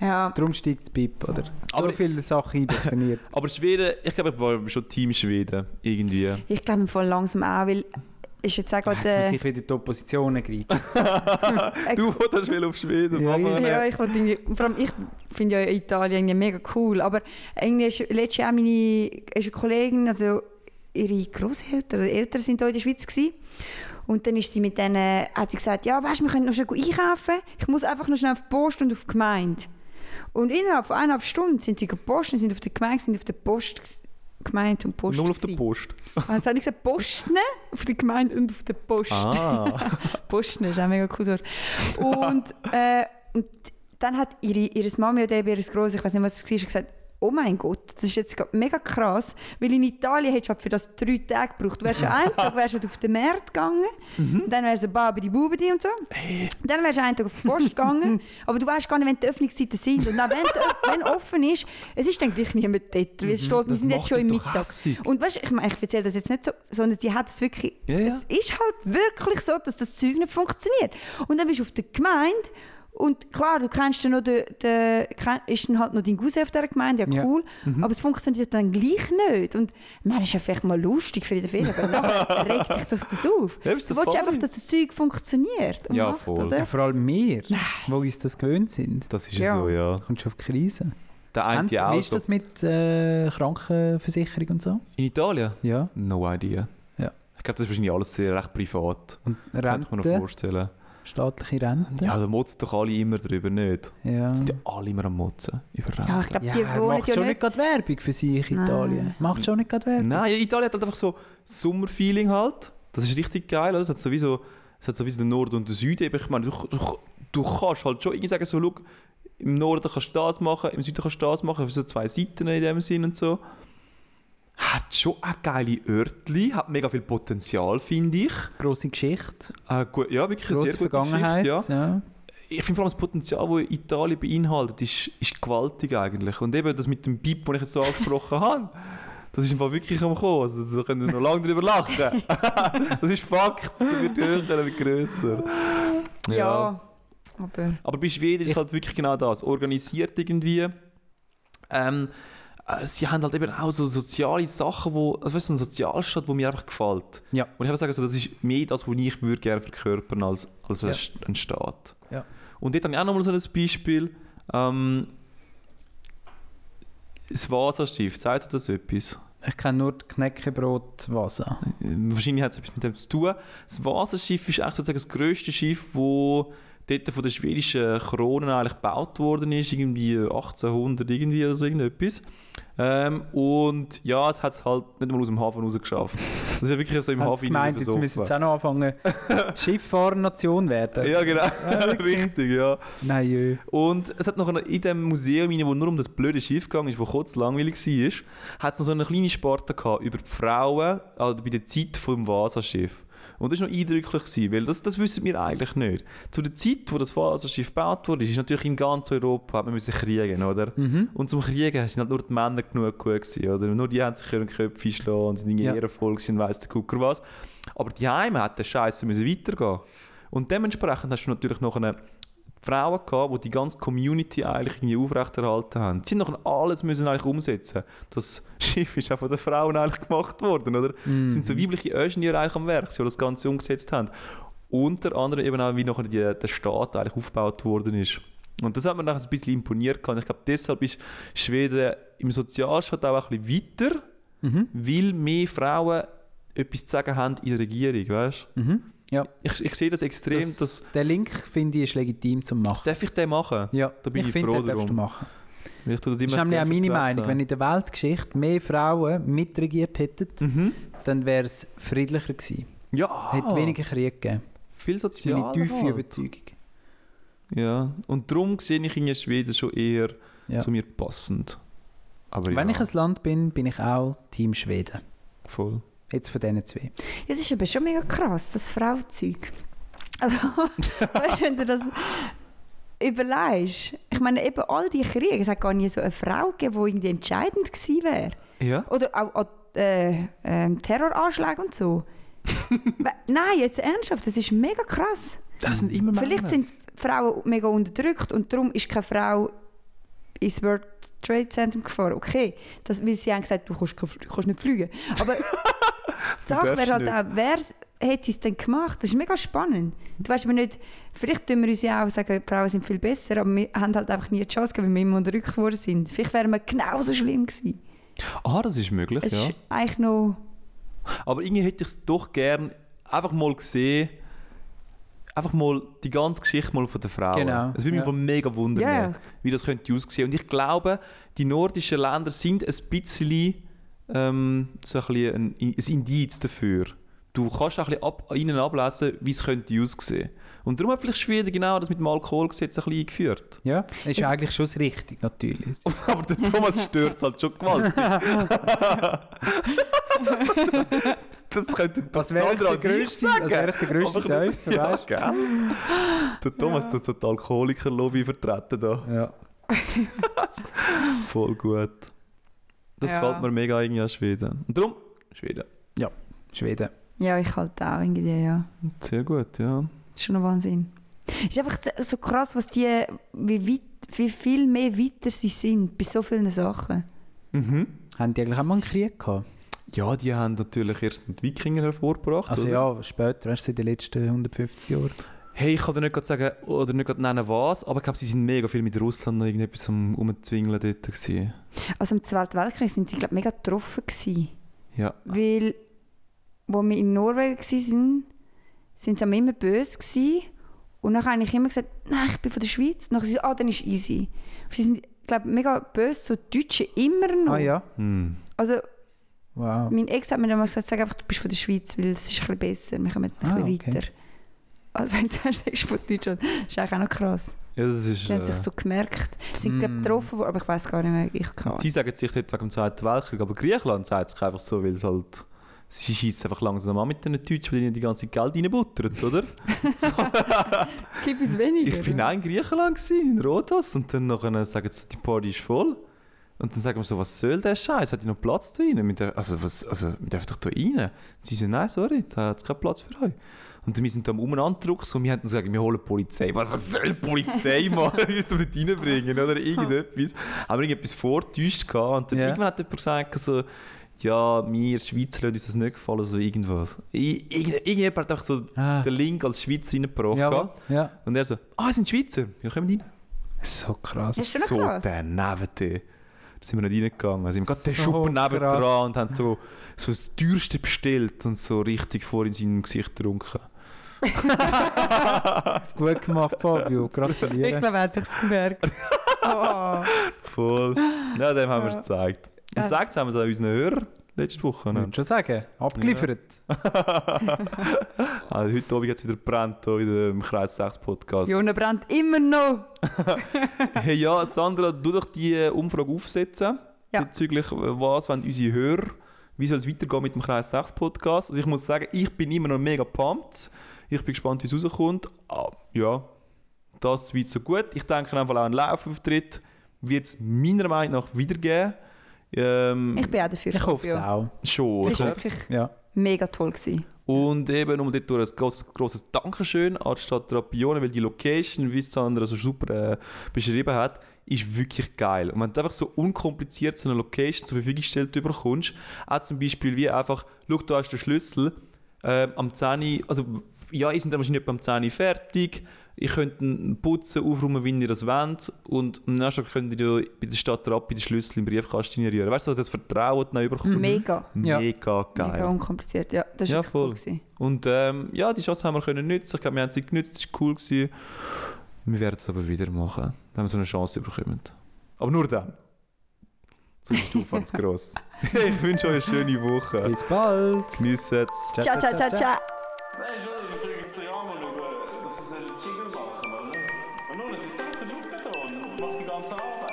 Speaker 5: Ja.
Speaker 4: Darum steigt das BIP, oder?
Speaker 3: Aber-
Speaker 4: so viele Sachen einbetoniert.
Speaker 3: Aber Schweden, ich glaube, ich war schon Team Schweden. Irgendwie.
Speaker 5: Ich glaube voll langsam auch, weil ist jetzt auch gerade...
Speaker 4: ich wieder die Opposition ergreifen.
Speaker 5: Äh,
Speaker 3: Du wolltest will auf Schweden,
Speaker 4: Ja,
Speaker 3: Mama.
Speaker 5: Ja, ich wollte irgendwie- vor allem ich finde ja Italien irgendwie mega cool, aber irgendwie ist letztes Jahr meine ist eine Kollegin, also ihre Großeltern oder Eltern sind hier in der Schweiz gewesen. und dann ist sie mit denen, hat sie gesagt, ja weißt, wir können noch schnell einkaufen, ich muss einfach noch schnell auf die Post und auf die Gemeinde. Und innerhalb von eineinhalb Stunden sind sie gepostet, sind auf der Gemeinde, sind auf der Post Gemeinde und Post
Speaker 3: Nur auf der. Post.
Speaker 5: Und Jetzt habe ich gesagt, Posten auf der Gemeinde und auf der Post.
Speaker 3: Ah.
Speaker 5: Posten ist auch mega cool. Wort. Und, äh, und dann hat ihre, ihre Mami oder eben ihr Grosses, ich weiß nicht, was es war, gesagt, oh mein Gott, das ist jetzt mega krass, weil in Italien hättest du halt für das drei Tage gebraucht. Du wärst einen Tag wärst du auf den Markt gegangen, und dann wärst du Babidi Bubidi und so. Dann wärst du einen Tag auf die Post gegangen, aber du weißt gar nicht, wenn die Öffnungszeiten sind. Und auch wenn, wenn offen ist, es ist dann gleich niemand dort, weil es steht, wir sind jetzt schon im Mittag.
Speaker 3: hässig.
Speaker 5: Und weißt, ich, meine, ich erzähle das jetzt nicht so, sondern die hat es wirklich.
Speaker 3: Ja, ja.
Speaker 5: Es ist halt wirklich so, dass das Zeug nicht funktioniert. Und dann bist du auf der Gemeinde und klar, du kennst dann noch den, den ist dann halt noch dein Cousin auf dieser Gemeinde, ja
Speaker 4: Ja.
Speaker 5: cool, aber es funktioniert dann gleich nicht. Und man ist ja vielleicht mal lustig für der Ferien, aber nachher regt dich doch das auf.
Speaker 3: Ja,
Speaker 5: Du willst einfach, dass das Zeug funktioniert und
Speaker 3: Ja,
Speaker 5: macht,
Speaker 3: voll.
Speaker 5: oder?
Speaker 4: Ja, vor allem wir, die uns das gewöhnt sind.
Speaker 3: Das ist
Speaker 5: Ja.
Speaker 3: ja so, ja.
Speaker 4: Kommst du auf die Krise.
Speaker 3: Der eine
Speaker 4: wie ist das mit äh, Krankenversicherung und so?
Speaker 3: In Italien?
Speaker 4: Ja.
Speaker 3: No idea.
Speaker 4: Ja.
Speaker 3: Ich glaube, das ist wahrscheinlich alles sehr recht privat.
Speaker 4: Und
Speaker 3: Könnte ich mir noch
Speaker 4: Rente,
Speaker 3: vorstellen.
Speaker 4: Staatliche Rente.
Speaker 3: Ja, da motzen doch alle immer drüber, nicht?
Speaker 4: ja.
Speaker 3: Die sind ja alle immer am Motzen. Über Rente.
Speaker 5: Ja, ich glaube,
Speaker 4: Ja,
Speaker 5: die
Speaker 4: er
Speaker 5: wohnen
Speaker 4: macht
Speaker 5: ja
Speaker 4: schon nicht gerade Werbung für sich,
Speaker 5: Nein.
Speaker 4: Italien. Macht schon nicht gerade Werbung.
Speaker 3: Nein, ja, Italien hat halt einfach so Sommerfeeling halt. Das ist richtig geil. Oder? Es hat sowieso, es hat sowieso den Norden und den Süden. Eben, Ich meine, du, du, du kannst halt schon irgendwie sagen, so, schau, im Norden kannst du das machen, im Süden kannst du das machen. Das sind so zwei Seiten in dem Sinn und so. Hat schon eine geile Örtli, hat mega viel Potenzial, finde ich.
Speaker 4: Grosse Geschichte,
Speaker 3: Äh, gut, ja, wirklich eine
Speaker 4: grosse
Speaker 3: sehr gute
Speaker 4: Vergangenheit.
Speaker 3: Geschichte, ja.
Speaker 4: ja.
Speaker 3: Ich finde vor allem das Potenzial, das Italien beinhaltet, ist, ist gewaltig eigentlich. Und eben das mit dem Bip, den ich jetzt so angesprochen habe, das ist im Fall wirklich am Kommen. Also, da können wir noch lange drüber lachen. das ist Fakt. Das wird höher, wird grösser.
Speaker 5: Ja. Aber
Speaker 3: Aber bei Schweden ist es halt wirklich genau das. Organisiert irgendwie. Ähm, äh, sie haben halt eben auch so soziale Sachen, wo, also weißt, so ein Sozialstaat, wo mir einfach gefällt.
Speaker 4: Ja.
Speaker 3: Und ich würde sagen, so, das ist mehr das, was ich würde gerne verkörpern als, als ein
Speaker 4: Ja.
Speaker 3: Ein Staat.
Speaker 4: Ja.
Speaker 3: Und dort habe ich auch nochmal so ein Beispiel. Ähm, das Vasa-Schiff, sagt ihr das etwas?
Speaker 4: Ich kenne nur Knäckebrot Vasa.
Speaker 3: Wahrscheinlich hat es etwas mit dem zu tun. Das Vasa-Schiff ist eigentlich sozusagen das grösste Schiff, das dort von der schwedischen Krone eigentlich gebaut worden ist, irgendwie 1800 irgendwie oder so irgendetwas. Ähm, und ja, es hat es halt nicht mal aus dem Hafen raus geschafft. Das ist ja wirklich so im Hafen
Speaker 4: gemeint, jetzt müssen
Speaker 3: versoffen.
Speaker 4: sie auch noch anfangen, Schifffahrernation werden?
Speaker 3: Ja, genau. Richtig, ja.
Speaker 4: Nein, jö.
Speaker 3: Und es hat noch in dem Museum, wo nur um das blöde Schiff gegangen ist, wo kurz langweilig war, hat es noch so eine kleine Sparte gehabt über die Frauen also bei der Zeit vom Vasa-Schiff. Und das war noch eindrücklich, gewesen, weil das, das wissen wir eigentlich nicht. Zu der Zeit, wo das Vasa-Schiff gebaut wurde, ist natürlich in ganz Europa hat man müssen kriegen, oder?
Speaker 4: Mhm.
Speaker 3: Und zum Kriegen sind halt nur die Männer genug gut gewesen, oder? Nur die haben sich können Köpfe schlagen und sind irgendwie
Speaker 4: Ja.
Speaker 3: ehrenvoll gewesen und weiss der Gucker was. Aber die Heime hat der Scheiße müssen weitergehen. Und dementsprechend hast du natürlich noch eine Frauen gehabt, die die ganze Community eigentlich irgendwie aufrechterhalten haben. Sie noch alles müssen eigentlich umsetzen. Das Schiff ist auch von den Frauen eigentlich gemacht worden, oder?
Speaker 4: Mhm.
Speaker 3: Es sind so weibliche Ingenieure eigentlich am Werk, die das Ganze umgesetzt haben. Unter anderem eben auch, wie nachher die, der Staat eigentlich aufgebaut worden ist. Und das hat mir nachher ein bisschen imponiert. gehabt. Ich glaube, deshalb ist Schweden im Sozialstaat auch ein bisschen weiter,
Speaker 4: Mhm.
Speaker 3: weil mehr Frauen etwas zu sagen haben in der Regierung, weißt
Speaker 4: Mhm. Ja,
Speaker 3: Ich, ich sehe das extrem,
Speaker 4: das,
Speaker 3: dass...
Speaker 4: der Link finde ich ist legitim zum machen.
Speaker 3: Darf ich den machen?
Speaker 4: Ja,
Speaker 3: da bin ich
Speaker 4: finde,
Speaker 3: froh
Speaker 4: das darfst du
Speaker 3: darum.
Speaker 4: machen.
Speaker 3: Ich tue das,
Speaker 4: Das ist nämlich auch meine. Meinung. Wenn in der Weltgeschichte mehr Frauen mitregiert hätten,
Speaker 3: Mhm.
Speaker 4: dann wäre es friedlicher gewesen.
Speaker 3: Ja,
Speaker 4: Hätte weniger Krieg gegeben.
Speaker 3: viel
Speaker 4: Das ist
Speaker 3: sozialer.
Speaker 4: meine tiefe
Speaker 3: halt.
Speaker 4: Überzeugung.
Speaker 3: Ja, und darum sehe ich in Schweden schon eher
Speaker 4: Ja.
Speaker 3: zu mir passend. Aber
Speaker 4: Wenn
Speaker 3: ja,
Speaker 4: ich ein Land bin, bin ich auch Team Schweden.
Speaker 3: voll.
Speaker 4: Jetzt von diesen zwei.
Speaker 5: Ja, das ist aber schon mega krass, das Frauzeug. Also, weißt du, wenn du das überlegst, ich meine, eben all die Kriege, es hat gar nie so eine Frau gegeben, die irgendwie entscheidend gewesen wäre.
Speaker 3: Ja?
Speaker 5: Oder auch, auch äh, ähm, Terroranschläge und so. Nein, jetzt ernsthaft, das ist mega krass.
Speaker 3: Das sind immer
Speaker 5: Vielleicht sind Frauen mega unterdrückt und darum ist keine Frau ins World Trade Center gefahren. Okay, das, weil sie haben gesagt, du kannst, du kannst nicht fliegen. Aber die Sache wäre halt auch, wer hätte es denn gemacht? Das ist mega spannend. Du weißt aber nicht, vielleicht tun wir uns ja auch sagen, Frauen sind viel besser, aber wir haben halt einfach nie die Chance gegeben, weil wir immer unterdrückt worden sind. Vielleicht wären wir genauso schlimm gewesen.
Speaker 3: Ah, das ist möglich,
Speaker 5: Es
Speaker 3: ja.
Speaker 5: ist eigentlich noch...
Speaker 3: Aber irgendwie hätte ich es doch gern einfach mal gesehen, einfach mal die ganze Geschichte mal von der Frau.
Speaker 4: Genau,
Speaker 3: Es würde mich
Speaker 4: ja.
Speaker 3: von mega wundern,
Speaker 5: Ja.
Speaker 3: wie das könnte aussehen. Und ich glaube, die nordischen Länder sind ein bisschen ähm, so ein, bisschen ein, ein Indiz dafür. Du kannst auch ein bisschen ab, ihnen ablesen, wie es könnte aussehen. Und darum hat vielleicht Schweden genau das mit dem Alkoholgesetz ein bisschen eingeführt.
Speaker 4: Ja, das ist
Speaker 5: Es-
Speaker 4: eigentlich schon das Richtige, natürlich.
Speaker 3: Aber der Thomas stört es halt schon gewaltig. das könnte
Speaker 4: Was wäre
Speaker 3: Sandra
Speaker 4: der grösste, was wäre der grösste
Speaker 3: Aber-
Speaker 4: Säufer,
Speaker 3: Ja,
Speaker 4: weißt
Speaker 3: gell? Der Thomas tut so die Alkoholiker-Lobby vertreten da.
Speaker 4: du? Ja.
Speaker 3: Voll gut. Das
Speaker 5: Ja.
Speaker 3: gefällt mir mega irgendwie an Schweden. Und darum, Schweden.
Speaker 4: Schweden.
Speaker 5: Ja, ich halt auch irgendwie, ja.
Speaker 3: Sehr gut, ja.
Speaker 5: Das ist schon ein Wahnsinn. Es ist einfach so- krass, was die, wie, weit, wie viel mehr weiter sie sind bei so vielen Sachen.
Speaker 3: Mhm.
Speaker 4: Haben die eigentlich auch mal einen Krieg gehabt?
Speaker 3: Ja, die haben natürlich erst die Wikinger hervorgebracht.
Speaker 4: Also
Speaker 3: oder?
Speaker 4: ja, später, erst in den letzten 150 Jahren.
Speaker 3: Hey, ich kann dir nicht gerade sagen, oder nicht gerade nennen was, aber ich glaube, sie sind mega viel mit Russland noch irgendetwas am Umzwingeln dort gewesen.
Speaker 5: Also im Zweiten Weltkrieg sind sie, glaube mega getroffen gewesen.
Speaker 3: Ja.
Speaker 5: Weil, wo wir in Norwegen waren, sind sie immer böse gewesen. Und dann habe ich immer gesagt, nein, ich bin von der Schweiz. Und dann sie, ah, dann ist easy. Sie sind, glaube mega böse, so Deutsche immer noch.
Speaker 4: Ah ja?
Speaker 3: Hm.
Speaker 5: Also
Speaker 4: Wow.
Speaker 5: mein Ex hat mir dann mal gesagt, sag einfach, du bist von der Schweiz, weil es ist ein bisschen besser, wir kommen ein
Speaker 4: Ah,
Speaker 5: bisschen
Speaker 4: okay.
Speaker 5: weiter. Also wenn du sagst, du bist von Deutschland, das ist eigentlich auch noch krass.
Speaker 3: Ja, das ist...
Speaker 5: Die haben sich
Speaker 3: Äh,
Speaker 5: so gemerkt. Sie sind glaub,
Speaker 4: Mm.
Speaker 5: getroffen worden, aber ich weiß gar nicht mehr. Ich kann.
Speaker 3: sie sagen sich nicht wegen dem Zweiten Weltkrieg, aber Griechenland sagt sich einfach so, weil es halt... Sie schießt einfach langsam an mit den Deutschen, weil ihnen die ganze Geld reinbuttert, oder?
Speaker 5: Gib uns weniger.
Speaker 3: Ich bin auch in Griechenland, gewesen, in Rhodos, und dann nachher sagen sie, die Party ist voll. Und dann sagen wir so, was soll der Scheiß? Hat ihr noch Platz da rein? Also, was, also, wir dürfen doch da rein. Sie sagen, nein, sorry, da hat es keinen Platz für euch. Und wir sind da am Umeinander so, wir haben gesagt, wir holen die Polizei. Was, was soll die Polizei machen? Wir müssen dort reinbringen oder irgendetwas. Haben wir irgendetwas vortäuscht gehabt. Und dann
Speaker 4: Ja.
Speaker 3: irgendwann hat jemand gesagt, so, ja, wir Schweizer lassen uns das nicht gefallen, so irgendwas. Irgend, irgendjemand hat einfach so
Speaker 4: Ah.
Speaker 3: den Link als Schweizer reingebracht.
Speaker 4: Ja, ja.
Speaker 3: Und er so, ah, es sind Schweizer. Ja, kommen rein.
Speaker 4: So krass.
Speaker 5: Das ist
Speaker 3: so
Speaker 5: krass.
Speaker 3: daneben. Da sind wir nicht reingegangen. Also, wir haben gerade den
Speaker 4: So
Speaker 3: Schuppen neben
Speaker 4: krass.
Speaker 3: dran und haben so, so das Teuerste bestellt und so richtig vor in seinem Gesicht getrunken.
Speaker 4: Gut, gemacht, Fabio.
Speaker 5: Ich
Speaker 4: Gratuliere.
Speaker 5: glaube, er hat sich gemerkt. Oh.
Speaker 3: Voll. Ja, dem haben wir es gezeigt. Und
Speaker 5: Ja.
Speaker 3: gezeigt haben wir es auch unseren Hörern letzte Woche.
Speaker 4: Ich
Speaker 3: Ne?
Speaker 4: würde schon sagen, abgeliefert.
Speaker 3: Also heute Abend hat es wieder brennt hier in dem Kreis 6 Podcast.
Speaker 5: Jona brennt immer noch.
Speaker 3: Hey, ja, Sandra, du doch die äh, Umfrage aufsetzen.
Speaker 5: Ja.
Speaker 3: Bezüglich, äh, was wollen unsere Hörer, wie soll es weitergehen mit dem Kreis 6 Podcast. Also ich muss sagen, ich bin immer noch mega pumped. Ich bin gespannt, wie es rauskommt. Ah, ja, das wird so gut. Ich denke einfach auch einen Laufauftritt wird es meiner Meinung nach wieder geben. Ähm,
Speaker 5: Ich bin auch dafür.
Speaker 4: Ich hoffe es auch.
Speaker 3: schon.
Speaker 5: Es war wirklich
Speaker 4: Ja.
Speaker 5: mega toll. Gewesen.
Speaker 3: Und eben um dort durch ein grosses, grosses Dankeschön an die Stadt Rapione, weil die Location, wie es Sandra so super äh, beschrieben hat, ist wirklich geil. Und wenn du einfach so unkompliziert so eine Location zur Verfügung gestellt bekommst, auch zum Beispiel wie einfach, schau, da hast du den Schlüssel, äh, am 10 Uhr, also ja, ihr seid dann wahrscheinlich etwa am 10 Uhr fertig, ihr könnt ihn putzen, aufräumen, wie ihr das wollt und am nächsten Tag könnt ihr ja bei der Stadt Rapi den Schlüssel im Briefkasten rühren. Weißt du, das Vertrauen dann überkommt.
Speaker 5: Mega.
Speaker 4: Ja.
Speaker 3: Mega geil.
Speaker 5: Mega unkompliziert. Ja, das war
Speaker 3: Ja, voll.
Speaker 5: cool. Gewesen.
Speaker 3: Und ähm, ja, die Chance haben wir können nutzen. Ich glaube, wir haben sie genutzt, das war cool. Gewesen. Wir werden es aber wieder machen, wenn wir so eine Chance bekommen. Aber nur dann. Sonst ist der Aufwand zu gross. ich wünsche euch eine schöne Woche.
Speaker 4: Bis bald.
Speaker 3: Genießt es.
Speaker 5: Ciao, ciao, ciao, ciao.
Speaker 1: Nein, Und nun,